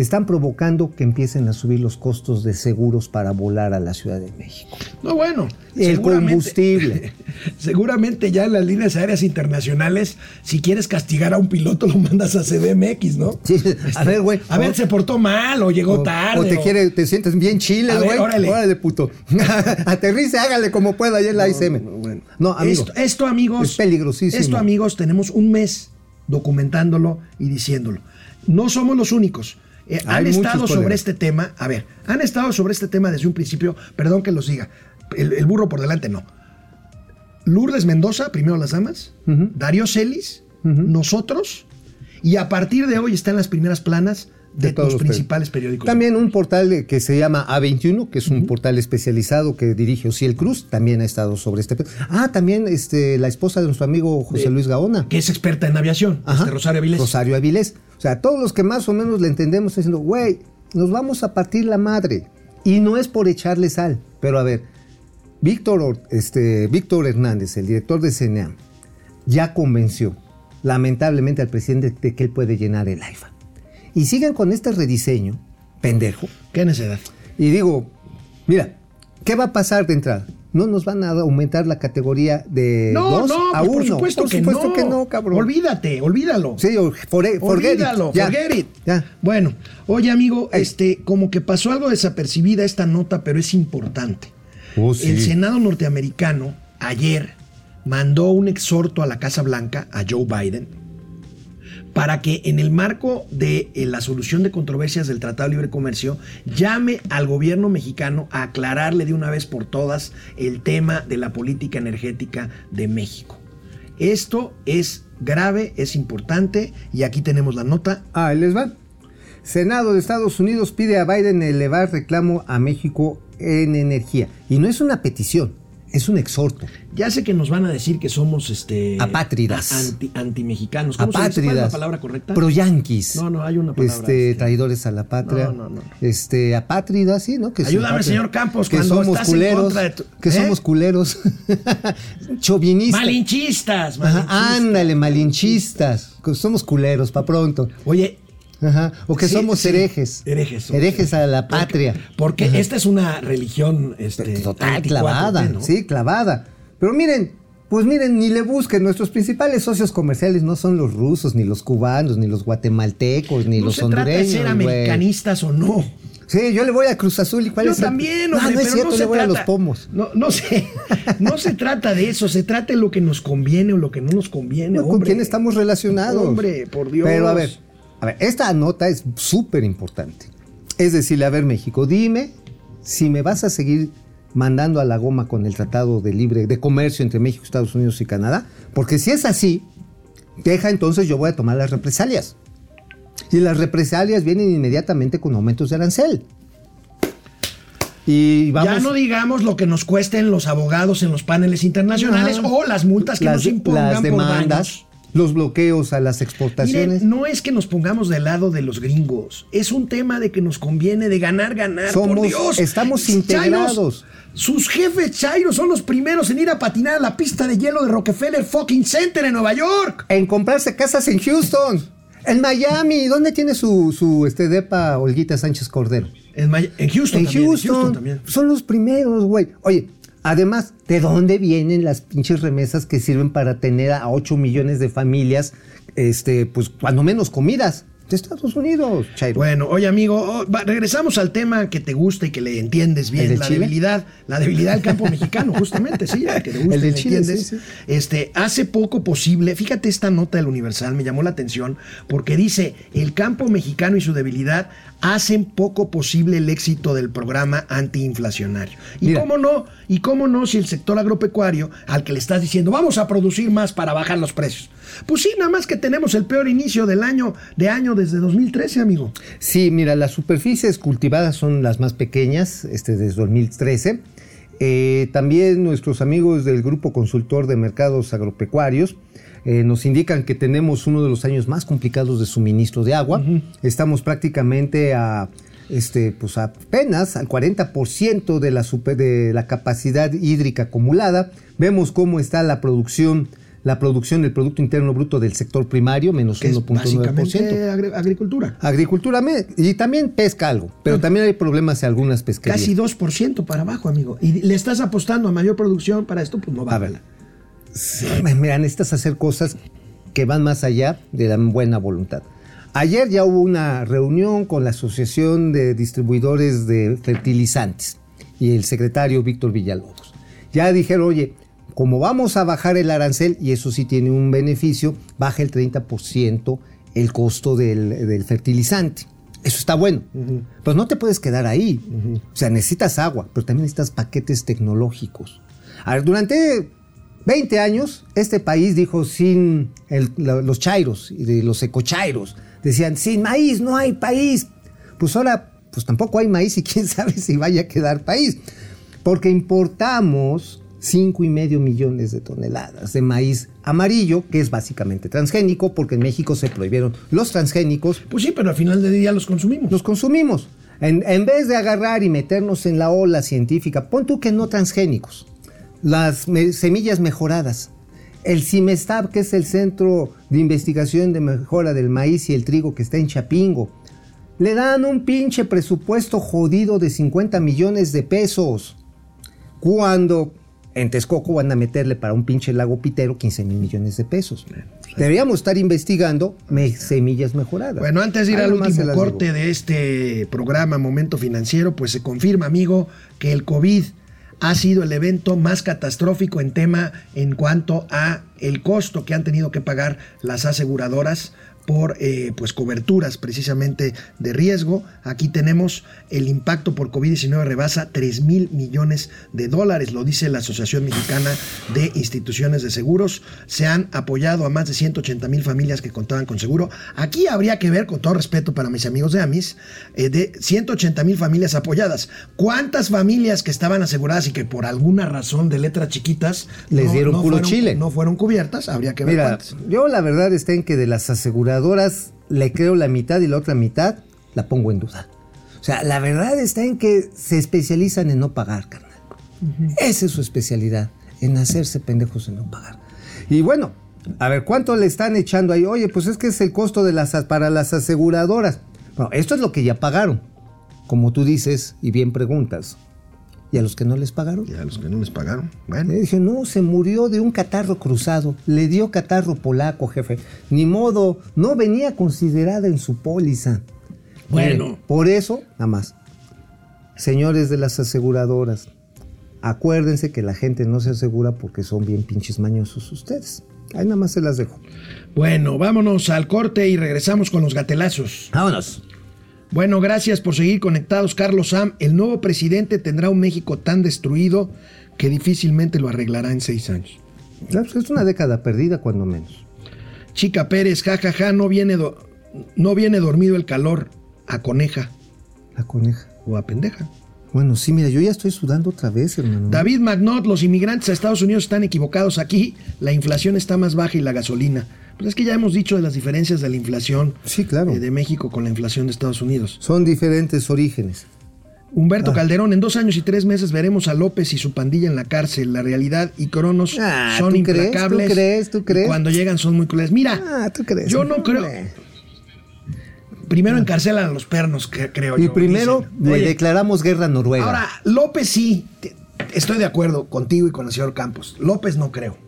Están provocando que empiecen a subir los costos de seguros para volar a la Ciudad de México. No, bueno. El combustible. seguramente ya en las líneas aéreas internacionales, si quieres castigar a un piloto, lo mandas a CDMX, ¿no? Sí, a ver, güey. A ver, o- se portó mal o llegó o- tarde. O te quiere, te sientes bien chile, güey. órale. Órale, puto. Aterrice, hágale como pueda ahí en la ICM. bueno. No, amigo. Esto, esto, amigos. Es peligrosísimo. Esto, amigos, tenemos un mes documentándolo y diciéndolo. No somos los únicos. Eh, han estado sobre este tema. A ver, han estado sobre este tema desde un principio. Perdón que los diga. El, el burro por delante no. Lourdes Mendoza, primero las damas. Darío Celis, nosotros. Y a partir de hoy están las primeras planas de, todos los, principales periódicos. También un portal que se llama A21, que es un portal especializado que dirige Ociel Cruz, también ha estado sobre este. Ah, también este, la esposa de nuestro amigo José De- Luis Gaona. que es experta en aviación, Ajá. este Rosario Avilés. Rosario Avilés. O sea, todos los que más o menos le entendemos diciendo, güey, nos vamos a partir la madre. Y no es por echarle sal, pero a ver, Víctor, Or- este, Víctor Hernández, el director de CNA, ya convenció, lamentablemente, al presidente de que él puede llenar el AIFA. Y siguen con este rediseño, pendejo. ¿Qué necesidad? Y digo, mira, ¿qué va a pasar de entrada? No nos van a aumentar la categoría de No, 2 no, a pues 1. por supuesto, que, no. que no, cabrón. Olvídate, olvídalo. Sí, for- forget it. Olvídalo, Ya, forget it. ya. Bueno, oye amigo, este, como que pasó algo desapercibida esta nota, pero es importante. Oh, sí. El Senado norteamericano ayer mandó un exhorto a la Casa Blanca, a Joe Biden, para que en el marco de eh, la solución de controversias del Tratado de Libre Comercio llame al gobierno mexicano a aclararle de una vez por todas el tema de la política energética de México. Esto es grave, es importante y aquí tenemos la nota. Ah, les va. Senado de Estados Unidos pide a Biden elevar reclamo a México en energía. Y no es una petición, es un exhorto. Ya sé que nos van a decir que somos este Apátridas. anti, antimexicanos. ¿Cómo se dice? ¿Cuál es Apátridas. la palabra correcta? Pro-yanquis. No, no, hay una palabra, Este, este. traidores a la patria. No, no, no. Este, apátridas, sí, ¿no? Que Ayúdame, señor Campos, que cuando somos estás en culeros. contra de tu- Que ¿Eh? somos culeros. Chauvinistas. Malinchistas, Ajá, malinchistas. ándale, malinchistas. Somos culeros, pa' pronto. Oye, Ajá. O que Sí, somos sí. herejes. Herejes. Herejes a la patria. porque esta es una religión este, Total, anti-4T, clavada. ¿no? Sí, clavada. Pero miren, pues miren, ni le busquen. Nuestros principales socios comerciales no son los rusos, ni los cubanos, ni los guatemaltecos, ni No los se trata de hondureños. ser americanistas o no. Sí, yo le voy a Cruz Azul. ¿Y cuál Yo es el- también, No, hombre, no es pero cierto, no le se voy trata, a los pomos. No, no sé, no se trata de eso, se trata de lo que nos conviene o lo que no nos conviene, No, ¿Con quién estamos relacionados? Hombre, por Dios. Pero a ver, a ver, esta nota es súper importante. Es decirle, a ver, México, dime si me vas a seguir mandando a la goma con el Tratado de Libre de Comercio entre México, Estados Unidos y Canadá, porque si es así, deja entonces yo voy a tomar las represalias. Y las represalias vienen inmediatamente con aumentos de arancel. Y vamos ya no digamos lo que nos cuesten los abogados en los paneles internacionales o las multas que las, nos impongan las por daños. Los bloqueos a las exportaciones. Miren, no es que nos pongamos del lado de los gringos, es un tema de que nos conviene de ganar, ganar. Somos- por Dios. estamos Chairos, integrados. sus jefes Chairo son los primeros en ir a patinar a la pista de hielo de Rockefeller Fucking Center en Nueva York. En comprarse casas en Houston, en Miami. ¿Dónde tiene su, su este depa Olguita Sánchez Cordero? En, en Houston En también. en Houston. también. Son los primeros, güey. Oye, además, ¿de dónde vienen las pinches remesas que sirven para tener a 8 millones de familias, este, pues, cuando menos comidas? De Estados Unidos, Chairo. Bueno, oye amigo, oh, va, regresamos al tema que te gusta y que le entiendes bien, ¿El del la Chile? debilidad, la debilidad del campo mexicano, justamente, sí, que te gusta El y le Chile, entiendes. sí, sí. Este, hace poco posible, fíjate esta nota del Universal, me llamó la atención, porque dice, el campo mexicano y su debilidad hacen poco posible el éxito del programa antiinflacionario. Y Mira. cómo no, y cómo no si el sector agropecuario al que le estás diciendo, vamos a producir más para bajar los precios. Pues sí, nada más que tenemos el peor inicio del año de año desde 2013, amigo. Sí, mira, las superficies cultivadas son las más pequeñas, este, desde 2013. Eh, también nuestros amigos del Grupo Consultor de Mercados Agropecuarios eh, nos indican que tenemos uno de los años más complicados de suministro de agua. Estamos prácticamente a, este, pues apenas al 40% de la, super- de la capacidad hídrica acumulada. Vemos cómo está la producción, la producción del Producto Interno Bruto del sector primario, menos que es 1.9%. básicamente agri- agricultura. Agricultura y también pesca algo, pero también hay problemas en algunas pesquerías. Casi 2% para abajo, amigo. Y le estás apostando a mayor producción para esto, pues no va A ver. Sí, Mira, necesitas hacer cosas que van más allá de la buena voluntad. Ayer ya hubo una reunión con la Asociación de Distribuidores de Fertilizantes y el secretario Víctor Villalobos. Ya dijeron, oye, como vamos a bajar el arancel, y eso sí tiene un beneficio, baja el 30% el costo del, del fertilizante. Eso está bueno. Pues no te puedes quedar ahí. O sea, necesitas agua, pero también necesitas paquetes tecnológicos. A ver, durante 20 años, este país dijo sin el- los chairos y de los ecochairos, Decían, sin maíz no hay país. Pues ahora, pues tampoco hay maíz y quién sabe si vaya a quedar país. Porque importamos cinco y medio millones de toneladas de maíz amarillo, que es básicamente transgénico, porque en México se prohibieron los transgénicos, Pues sí, pero al final del día los consumimos. los consumimos. En, en vez de agarrar y meternos en la ola científica, pon tú que no transgénicos, las me- semillas mejoradas, el CIMESTAB, que es el Centro de Investigación de Mejora del Maíz y el Trigo que está en Chapingo, le dan un pinche presupuesto jodido de 50 millones de pesos. Cuando en Texcoco van a meterle para un pinche lago pitero 15 mil millones de pesos. Deberíamos estar investigando me- semillas mejoradas. Bueno, antes de ir al último corte digo. de este programa Momento Financiero, pues se confirma, amigo, que el COVID ha sido el evento más catastrófico en tema en cuanto a el costo que han tenido que pagar las aseguradoras por eh, pues coberturas precisamente de riesgo. Aquí tenemos el impacto por COVID-19 rebasa 3 mil millones de dólares, lo dice la Asociación Mexicana de Instituciones de Seguros. Se han apoyado a más de 180 mil familias que contaban con seguro. Aquí habría que ver, con todo respeto para mis amigos de AMIS, eh, de 180 mil familias apoyadas. ¿Cuántas familias que estaban aseguradas y que por alguna razón de letras chiquitas Les dieron puro fueron, chile. no fueron cubiertas? Habría que ver Mira, cuántas. yo la verdad está en que de las aseguradoras le creo la mitad y la otra mitad la pongo en duda. O sea, la verdad está en que se especializan en no pagar, carnal. Esa es su especialidad, en hacerse pendejos en no pagar. Y bueno, a ver, ¿cuánto le están echando ahí? Oye, pues es que es el costo de las, para las aseguradoras. Bueno, esto es lo que ya pagaron, como tú dices y bien preguntas. ¿Y a los que no les pagaron? Y a los que no les pagaron. Bueno. Le dije, no, se murió de un catarro cruzado. Le dio catarro polaco, jefe. Ni modo, no venía considerada en su póliza. Bueno. Mire, por eso, nada más. Señores de las aseguradoras, acuérdense que la gente no se asegura porque son bien pinches mañosos ustedes. Ahí nada más se las dejo. Bueno, vámonos al corte y regresamos con los gatelazos. Vámonos. Bueno, gracias por seguir conectados, Carlos Sam. El nuevo presidente tendrá un México tan destruido que difícilmente lo arreglará en seis años. Pues es una década perdida, cuando menos. Chica Pérez, jajaja, no viene, do- no viene dormido el calor. A coneja La coneja. o a pendeja. Bueno, sí, mira, yo ya estoy sudando otra vez, hermano. David Magnot, los inmigrantes a Estados Unidos están equivocados aquí. La inflación está más baja y la gasolina. Pues es que ya hemos dicho de las diferencias de la inflación Sí, claro. eh, de México con la inflación de Estados Unidos. Son diferentes orígenes. Humberto Ah. Calderón, en dos años y tres meses veremos a López y su pandilla en la cárcel. La realidad y Cronos Ah, son ¿tú implacables. ¿Tú crees? ¿Tú y crees? cuando llegan son muy crueles. Mira, Ah, ¿tú crees? yo no creo. Primero encarcelan a los pernos, que, creo Y yo. primero dicen. le Oye, declaramos guerra a Noruega. Ahora, López sí. te- estoy de acuerdo contigo y con el señor Campos. López no creo.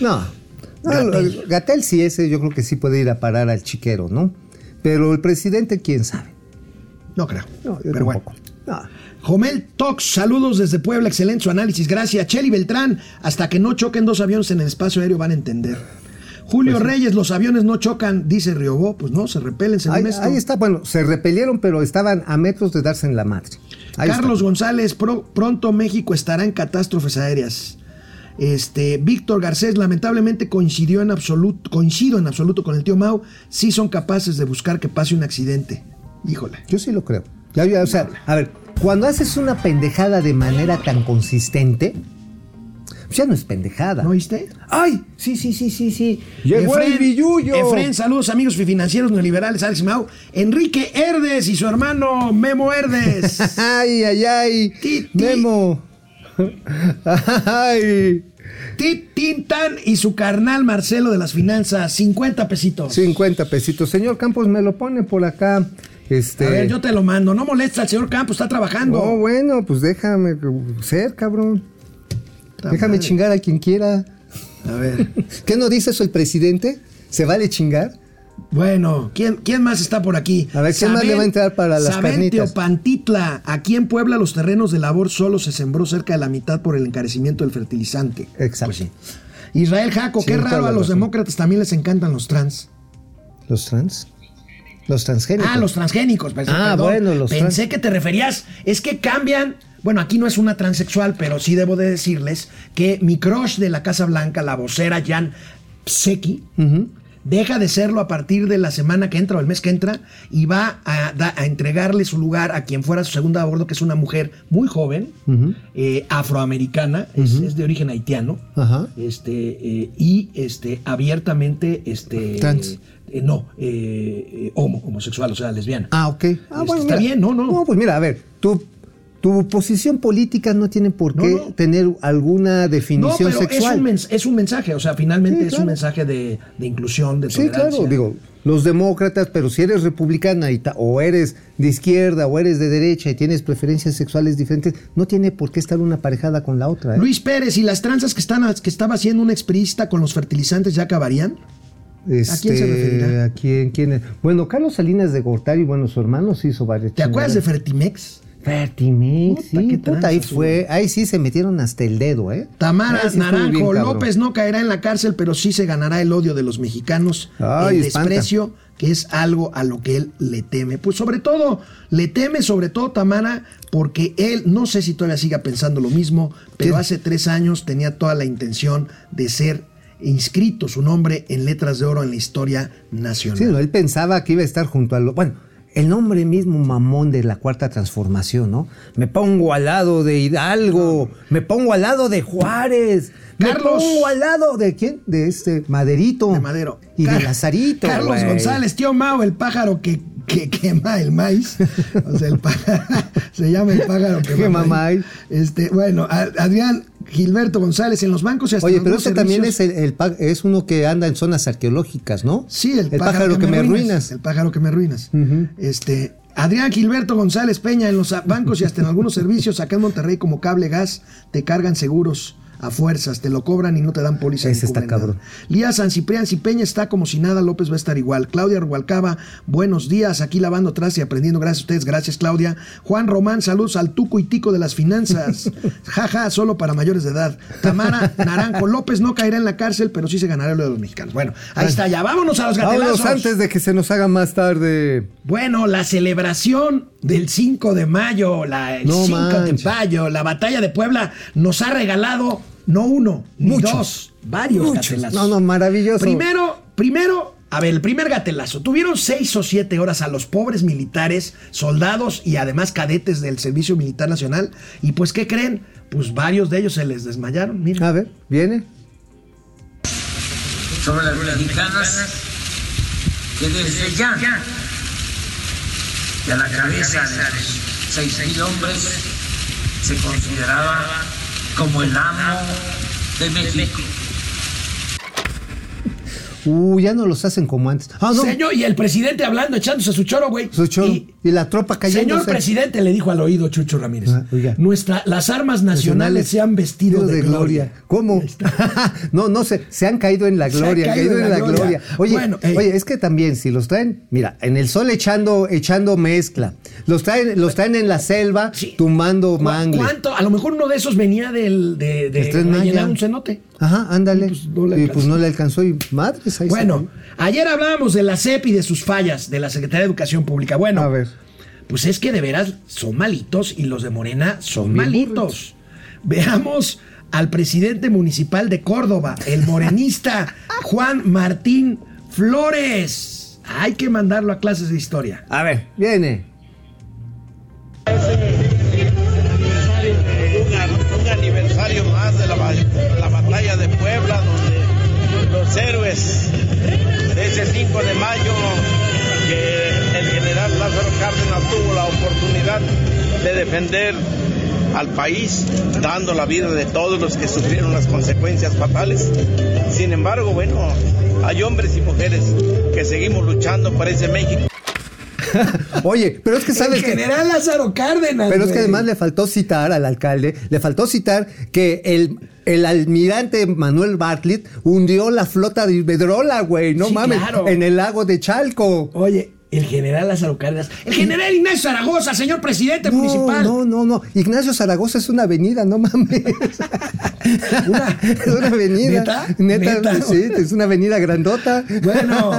no. No. Gatel. sí, ese yo creo que sí puede ir a parar al chiquero, ¿no? Pero el presidente, quién sabe. No creo. No, yo Pero bueno. tampoco. No. Jomel Tox, saludos desde Puebla, excelente su análisis, gracias. Cheli Beltrán, hasta que no choquen dos aviones en el espacio aéreo van a entender. Julio Pues Reyes, los aviones no chocan, dice Riobó, pues no, se repelen según Ahí, esto. ahí está, bueno, se repelieron, pero estaban a metros de darse en la madre. Ahí Carlos está. González, pro- pronto México estará en catástrofes aéreas. Este, Víctor Garcés, lamentablemente coincidió en absoluto, coincido en absoluto con el tío Mau, sí son capaces de buscar que pase un accidente. Híjole. Yo sí lo creo. Ya, ya, o sea, a ver, cuando haces una pendejada de manera tan consistente, pues ya no es pendejada. ¿No oíste? ¡Ay! Sí, sí, sí, sí, sí. Llegó Efren, el billuyo. Efren, saludos amigos financieros neoliberales, Alex Mau. Enrique Herdes y su hermano Memo Herdes. Ay, ay, ay. Ti, ti. Memo. Ay. Tintan y su carnal Marcelo de las finanzas, 50 pesitos. 50 pesitos. Señor Campos, me lo pone por acá. Este. A ver, yo te lo mando. No molesta al señor Campos, está trabajando. No, bueno, pues déjame ser, cabrón. Déjame madre. chingar a quien quiera. A ver. ¿Qué no dice eso el presidente? ¿Se vale chingar? Bueno, ¿quién, quién más está por aquí? A ver, ¿quién más le va a entrar para las Sabén carnitas? Teopantitla. Aquí en Puebla los terrenos de labor solo se sembró cerca de la mitad por el encarecimiento del fertilizante. Exacto. Pues sí. Israel Jaco, Sí, qué raro, a los demócratas también les encantan los trans. ¿Los trans? Los transgénicos. Ah, los transgénicos. perdón, Ah, perdón. bueno, los Pensé trans- que te referías. Es que cambian. Bueno, aquí no es una transexual, pero sí debo de decirles que mi crush de la Casa Blanca, la vocera Jan Pseki, deja de serlo a partir de la semana que entra o el mes que entra y va a, entregarle su lugar a quien fuera su segunda a bordo, que es una mujer muy joven, eh, afroamericana, es, es de origen haitiano, este, eh, y este, abiertamente este, Trans. eh, no, homo- homosexual, o sea, lesbiana. Ah, ok. Ah, Este, está bien, no, no. No, pues mira, a ver, tu, tu posición política no tiene por No, qué no. tener alguna No, definición pero es sexual. un, mens- es un mensaje, o sea, finalmente Sí, es claro. un mensaje de, de inclusión, de Sí, tolerancia. claro, digo, los demócratas, pero si eres republicana y o eres de izquierda o eres de derecha y tienes preferencias sexuales diferentes, no tiene por qué estar una parejada con la otra. ¿eh? Luis Pérez, ¿y las tranzas que, están, que estaba haciendo un expriista con los fertilizantes ya acabarían? Este, ¿a quién se referirá? ¿a quién, quién es? Bueno, Carlos Salinas de Gortari, bueno, su hermano sí hizo varias ¿Te acuerdas de. Fertimex? Fertimex? Puta, Sí, qué puta, ahí fue, ahí sí se metieron hasta el dedo, ¿eh? Tamara sí bien Naranjo. López no caerá en la cárcel, pero sí se ganará el odio de los mexicanos, Ay, el espanta. desprecio, que es algo a lo que él le teme. Pues sobre todo, le teme sobre todo Tamara, porque él, no sé si todavía siga pensando lo mismo, pero ¿Qué? hace tres años tenía toda la intención de ser inscrito su nombre en letras de oro en la historia nacional. Sí, no, él pensaba que iba a estar junto a lo. Bueno, el nombre mismo mamón de la cuarta transformación, ¿no? Me pongo al lado de Hidalgo, me pongo al lado de Juárez, Carlos. me pongo al lado de quién? De este Maderito. de Madero. Y de Lazarito. Carlos. González, tío Mao, el pájaro que, que quema el maíz. O sea, el pájaro, se llama el pájaro que Quema maíz. Este, bueno, Adrián Gilberto González en los bancos y hasta Oye, pero este también es, el, el es uno que anda en zonas arqueológicas, ¿no? Sí, el, pájaro, que, me arruinas. El pájaro que me arruinas. Ujú. Este. Adrián Gilberto González Peña en los bancos y hasta en algunos servicios acá en Monterrey como cable gas te cargan seguros a fuerzas, te lo cobran y no te dan póliza. Ese está cabrón. Lía San Ciprián, si Peña está como si nada, López va a estar igual. Claudia Rubalcaba, buenos días, aquí lavando atrás y aprendiendo. Gracias a ustedes, gracias Claudia. Juan Román, saludos al tuco y tico de las finanzas. Jaja, solo para mayores de edad. Tamara Naranjo, López no caerá en la cárcel, pero sí se ganará lo de los mexicanos. Bueno, ahí está ya. Vámonos a los gatelazos. Vámonos antes de que se nos haga más tarde. Bueno, la celebración del 5 de mayo, la, el No 5 de mayo, la batalla de Puebla nos ha regalado no uno, ni Muchos. dos, varios Muchos. gatelazos. No, no, maravilloso. Primero, primero, a ver, el primer gatelazo. Tuvieron seis o siete horas a los pobres militares, soldados y además cadetes del Servicio Militar Nacional. Y pues, ¿qué creen? Pues varios de ellos se les desmayaron. Miren. A ver, viene. sobre las mexicanas que desde ya y a la cabeza de seis mil hombres se consideraba como el amo de México. Uh, ya no los hacen como antes. Ah, no. Señor, y el presidente hablando, echándose su choro, güey. Su choro. Y- Y, la tropa cayendo. Señor presidente, le dijo al oído Chucho Ramírez, Ah, oiga. nuestra, las armas nacionales se han vestido de, gloria. ¿Cómo? No, no se, se han caído en la Se han gloria, caído en la gloria. Oye, Bueno, oye, es que también si los traen, mira, en el sol echando, echando mezcla, los traen, los traen en la selva Sí. tumbando ¿Cu- mangle. ¿Cuánto? A lo mejor uno de esos venía del, de, de rellenar un cenote. Ajá, ándale. Y pues no le y pues no le alcanzó y madres ahí Bueno, ayer hablábamos de la CEP y de sus fallas, de la Secretaría de Educación Pública. Bueno, A ver. pues es que de veras son malitos y los de Morena son Son malitos. Veamos al presidente municipal de Córdoba, el morenista Juan Martín Flores. Hay que mandarlo a clases de historia. A ver, viene. De ese 5 de mayo, que el general Lázaro Cárdenas tuvo la oportunidad de defender al país, dando la vida de todos los que sufrieron las consecuencias fatales. Sin embargo, bueno, hay hombres y mujeres que seguimos luchando por ese México. Oye, pero es que sabes el que. general Lázaro Cárdenas. Pero es que además le faltó citar al alcalde, le faltó citar que el, el almirante Manuel Bartlett hundió la flota de Iberdrola, güey, no Sí, mames, claro. en el lago de Chalco. Oye, el general Lázaro Cárdenas. El general Ignacio Zaragoza, señor presidente No, municipal. no, no, no. Ignacio Zaragoza es una avenida, no mames. Una- es una avenida. ¿Neta? Neta, ¿Neta? sí, es una avenida grandota. Bueno,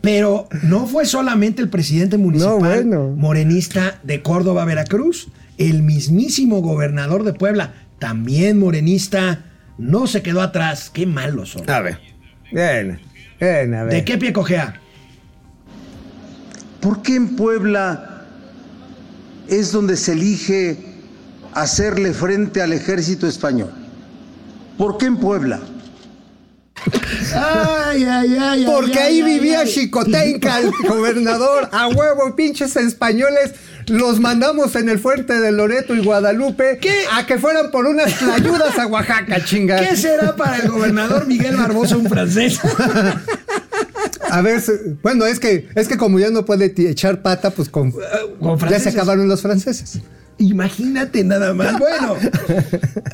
pero no fue solamente el presidente municipal No, bueno. morenista de Córdoba, Veracruz, el mismísimo gobernador de Puebla, también morenista, no se quedó atrás. Qué malos son. A ver. Bien. Ven, a ver. ¿De qué pie cojea? ¿Por qué en Puebla es donde se elige hacerle frente al ejército español? ¿Por qué en Puebla? Ay, ay, ay. Porque ay, ahí ay, vivía. Chicotenca, el gobernador. A huevo, pinches españoles. Los mandamos en el fuerte de Loreto y Guadalupe ¿Qué? a que fueran por unas ayudas a Oaxaca, chinga. ¿Qué será para el gobernador Miguel Barbosa un francés? A ver, bueno, es que, es que como ya no puede echar pata, pues con, con ya se acabaron los franceses. Imagínate nada más. Bueno.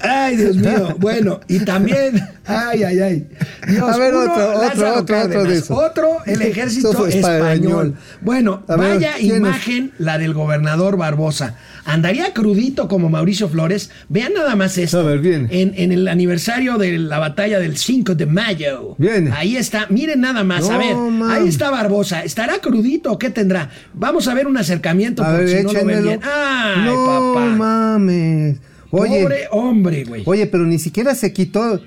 Ay, Dios mío. Bueno, y también. Ay, ay, ay. Dios, A ver, uno, otro, otro, Lázaro otro, de eso. Otro, el ejército español. español. Bueno, A ver, vaya imagen la del gobernador Barbosa. Andaría crudito como Mauricio Flores. Vean nada más esto. A ver, viene. En, en el aniversario de la batalla del 5 de mayo. Viene. Ahí está. Miren nada más. a ver, man. ahí está Barbosa. ¿Estará crudito o qué tendrá? Vamos a ver un acercamiento A ver, si no lo ven bien. Ay, no papá. mames. Oye, Pobre hombre, güey. oye, pero ni siquiera se quitó.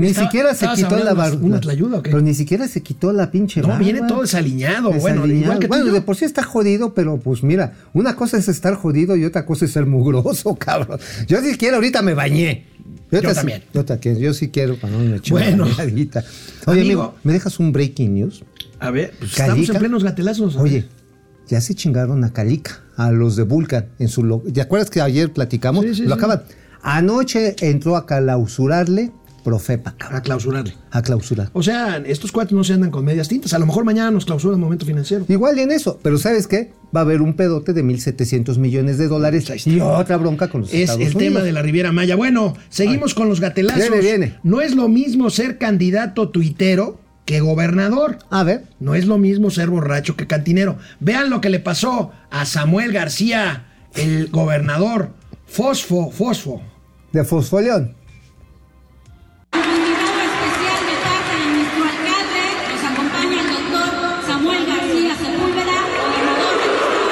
Ni Estaba- siquiera se ¿estabas quitó la barba. una tlayuda o qué? Pero ni siquiera se quitó la pinche No, barba. viene todo desaliñado. Bueno, igual que bueno, yo. de por sí está jodido, pero pues mira, una cosa es estar jodido y otra cosa es ser mugroso, cabrón. Yo si quiero, ahorita me bañé. Yo ahorita sí- también. yo, también, yo sí quiero para no me Bueno. Oye, Amigo. amigo, ¿me dejas un breaking news? A ver, pues estamos en plenos gatelazos. Oye, ya se chingaron a Calica, a los de Vulcan, en su... ¿Te acuerdas que ayer platicamos? Sí, sí, Lo sí. acaban. Anoche entró a clausurarle Profepa, cabrón. A clausurarle. A clausurar. O sea, estos cuates no se andan con medias tintas. A lo mejor mañana nos clausura el momento financiero. Igual y en eso, pero ¿sabes qué? Va a haber un pedote de 1.700 millones de dólares y otra bronca con los Es Estados el Unidos. tema de la Riviera Maya. Bueno, seguimos con los gatelazos. Viene, viene. No es lo mismo ser candidato tuitero que gobernador. A ver, No es lo mismo ser borracho que cantinero. Vean lo que le pasó a Samuel García, el gobernador. Fosfo, fosfo. de Fosfoleón. Como invitado especial de parte de nuestro alcalde, nos acompaña el doctor Samuel García Sepúlveda, gobernador del estado.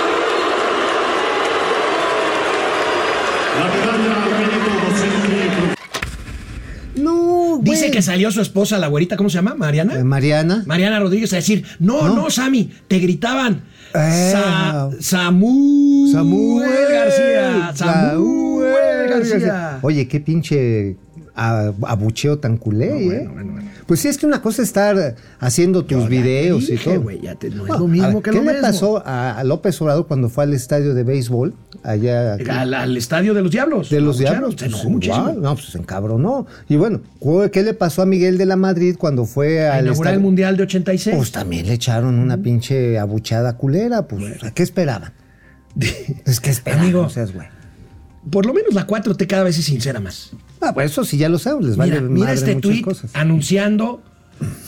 No, güey. Dice que salió su esposa, la güerita, ¿cómo se llama? Mariana. Eh, Mariana. Mariana Rodríguez a decir, no, no, No. Sammy, te gritaban. Eh. Sa- Samuel, Samuel García. Samuel García. Oye, qué pinche abucheo tan culé, No, ¿eh? bueno, bueno, bueno. Pues sí, es que una cosa es estar haciendo tus videos y todo. güey, ya te- no es No, lo mismo ver, que ¿Qué lo le mismo. pasó a, a López Obrador cuando fue al estadio de béisbol? Allá. Al, al estadio de los diablos. de los diablos. Se enojó Pues, muchísimo. igual, no, pues se encabronó. Y bueno, ¿qué le pasó a Miguel de la Madrid cuando fue al inaugurar el? Mundial de 86. Pues también le echaron una pinche abuchada culera. Pues, ¿a ¿qué esperaban? Es que esperaban, Amigo. no seas güey. Por lo menos la 4T cada vez es sincera más. Ah, pues eso sí ya lo sabes, les vale Mira, mira madre este muchas tweet cosas. anunciando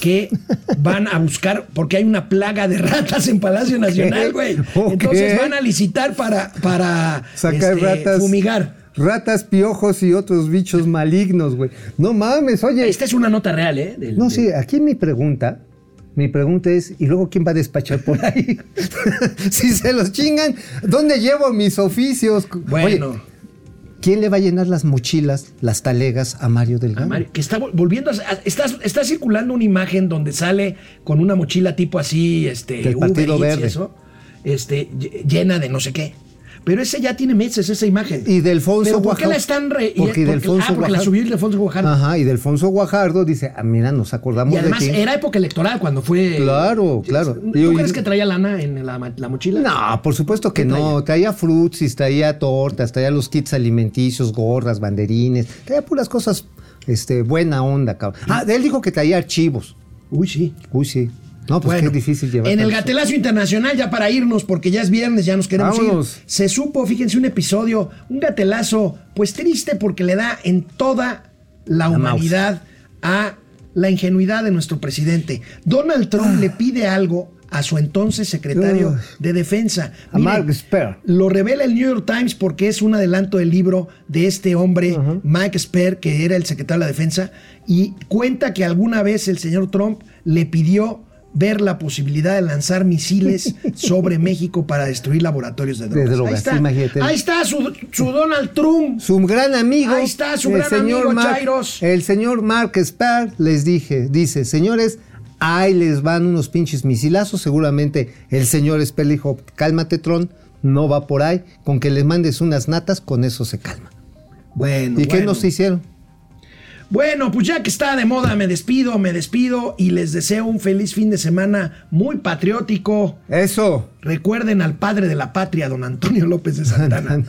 que van a buscar, porque hay una plaga de ratas en Palacio Nacional, güey. Entonces van a licitar para, para Sacar este, ratas. fumigar. Ratas, piojos y otros bichos malignos, güey. No mames, oye. Esta es una nota real, ¿eh? Del- No, del- sí, aquí mi pregunta, mi pregunta es, ¿y luego quién va a despachar por ahí? si se los chingan, ¿dónde llevo mis oficios? Bueno. Oye, ¿quién le va a llenar las mochilas, las talegas a Mario Delgado? a Mario, que está vol- volviendo a, está, está circulando una imagen donde sale con una mochila tipo así, este, Del Partido Verde. eso, este, ll- llena de no sé qué. Pero ese ya tiene meses, esa imagen. Y de Alfonso ¿Pero ¿Por qué Guajardo- la están re- porque de Alfonso ah, porque la subió el de Alfonso Guajardo. Ajá, y de Alfonso Guajardo dice, ah, mira, nos acordamos Y además de era época electoral cuando fue. Claro, claro. ¿Tú crees que traía lana en la, mochila? No, por supuesto que ¿Qué no. Traía frutsis, traía tortas, traía los kits alimenticios, gorras, banderines, traía puras cosas, este, buena onda, cabrón. Ah, él dijo que traía archivos. Uy, sí. Uy, sí. No, pues Bueno, qué difícil llevar. En el gatelazo internacional, ya para irnos, porque ya es viernes, ya nos queremos Vámonos. ir. Se supo, fíjense, un episodio, un gatelazo, pues triste porque le da en toda la, La humanidad a la ingenuidad de nuestro presidente. Donald Trump le pide algo a su entonces secretario Ah. de defensa. A Mark Esper. Lo revela el New York Times porque es un adelanto del libro de este hombre, Mike Esper, que era el secretario de la defensa, y cuenta que alguna vez el señor Trump le pidió ver la posibilidad de lanzar misiles sobre México para destruir laboratorios de drogas. drogas, ahí está, imagínate. Ahí está su, su Donald Trump. Su gran amigo. Ahí está su gran señor amigo, Mark- Chairos. El señor Mark Spar les dije, dice, señores, Ahí les van unos pinches misilazos. Seguramente el señor Esper dijo, cálmate, Tron, no va por ahí. Con que les mandes unas natas, con eso se calma. Bueno. ¿Y qué bueno. nos hicieron? Bueno, pues ya que está de moda, me despido, me despido y les deseo un feliz fin de semana muy patriótico. Eso. Recuerden al padre de la patria, don Antonio López de Santana.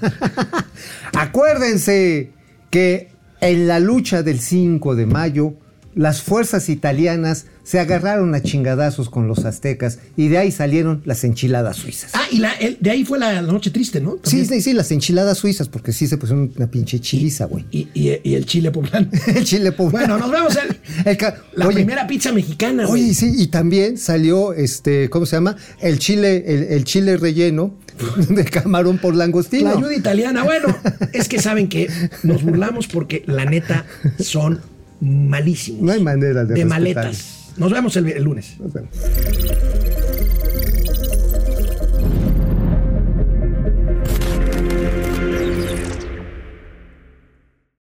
Acuérdense que en la lucha del 5 de mayo, las fuerzas italianas se agarraron a chingadazos con los aztecas y de ahí salieron las enchiladas suizas. ah, y la, el- de ahí fue la, la noche triste, ¿no? Sí, sí, sí, las enchiladas suizas, porque sí se pusieron una pinche chiliza, güey. Y, y- y el chile poblano. El chile poblano. Bueno, nos vemos el, la Oye, primera pizza mexicana. güey. Oye, sí, y también salió, este, ¿cómo se llama? El chile, el, el chile relleno de camarón por langostino. La ayuda italiana. Bueno, es que saben que nos burlamos porque la neta son malísimos. No hay manera de De maletas. Nos vemos el, el lunes. Nos vemos.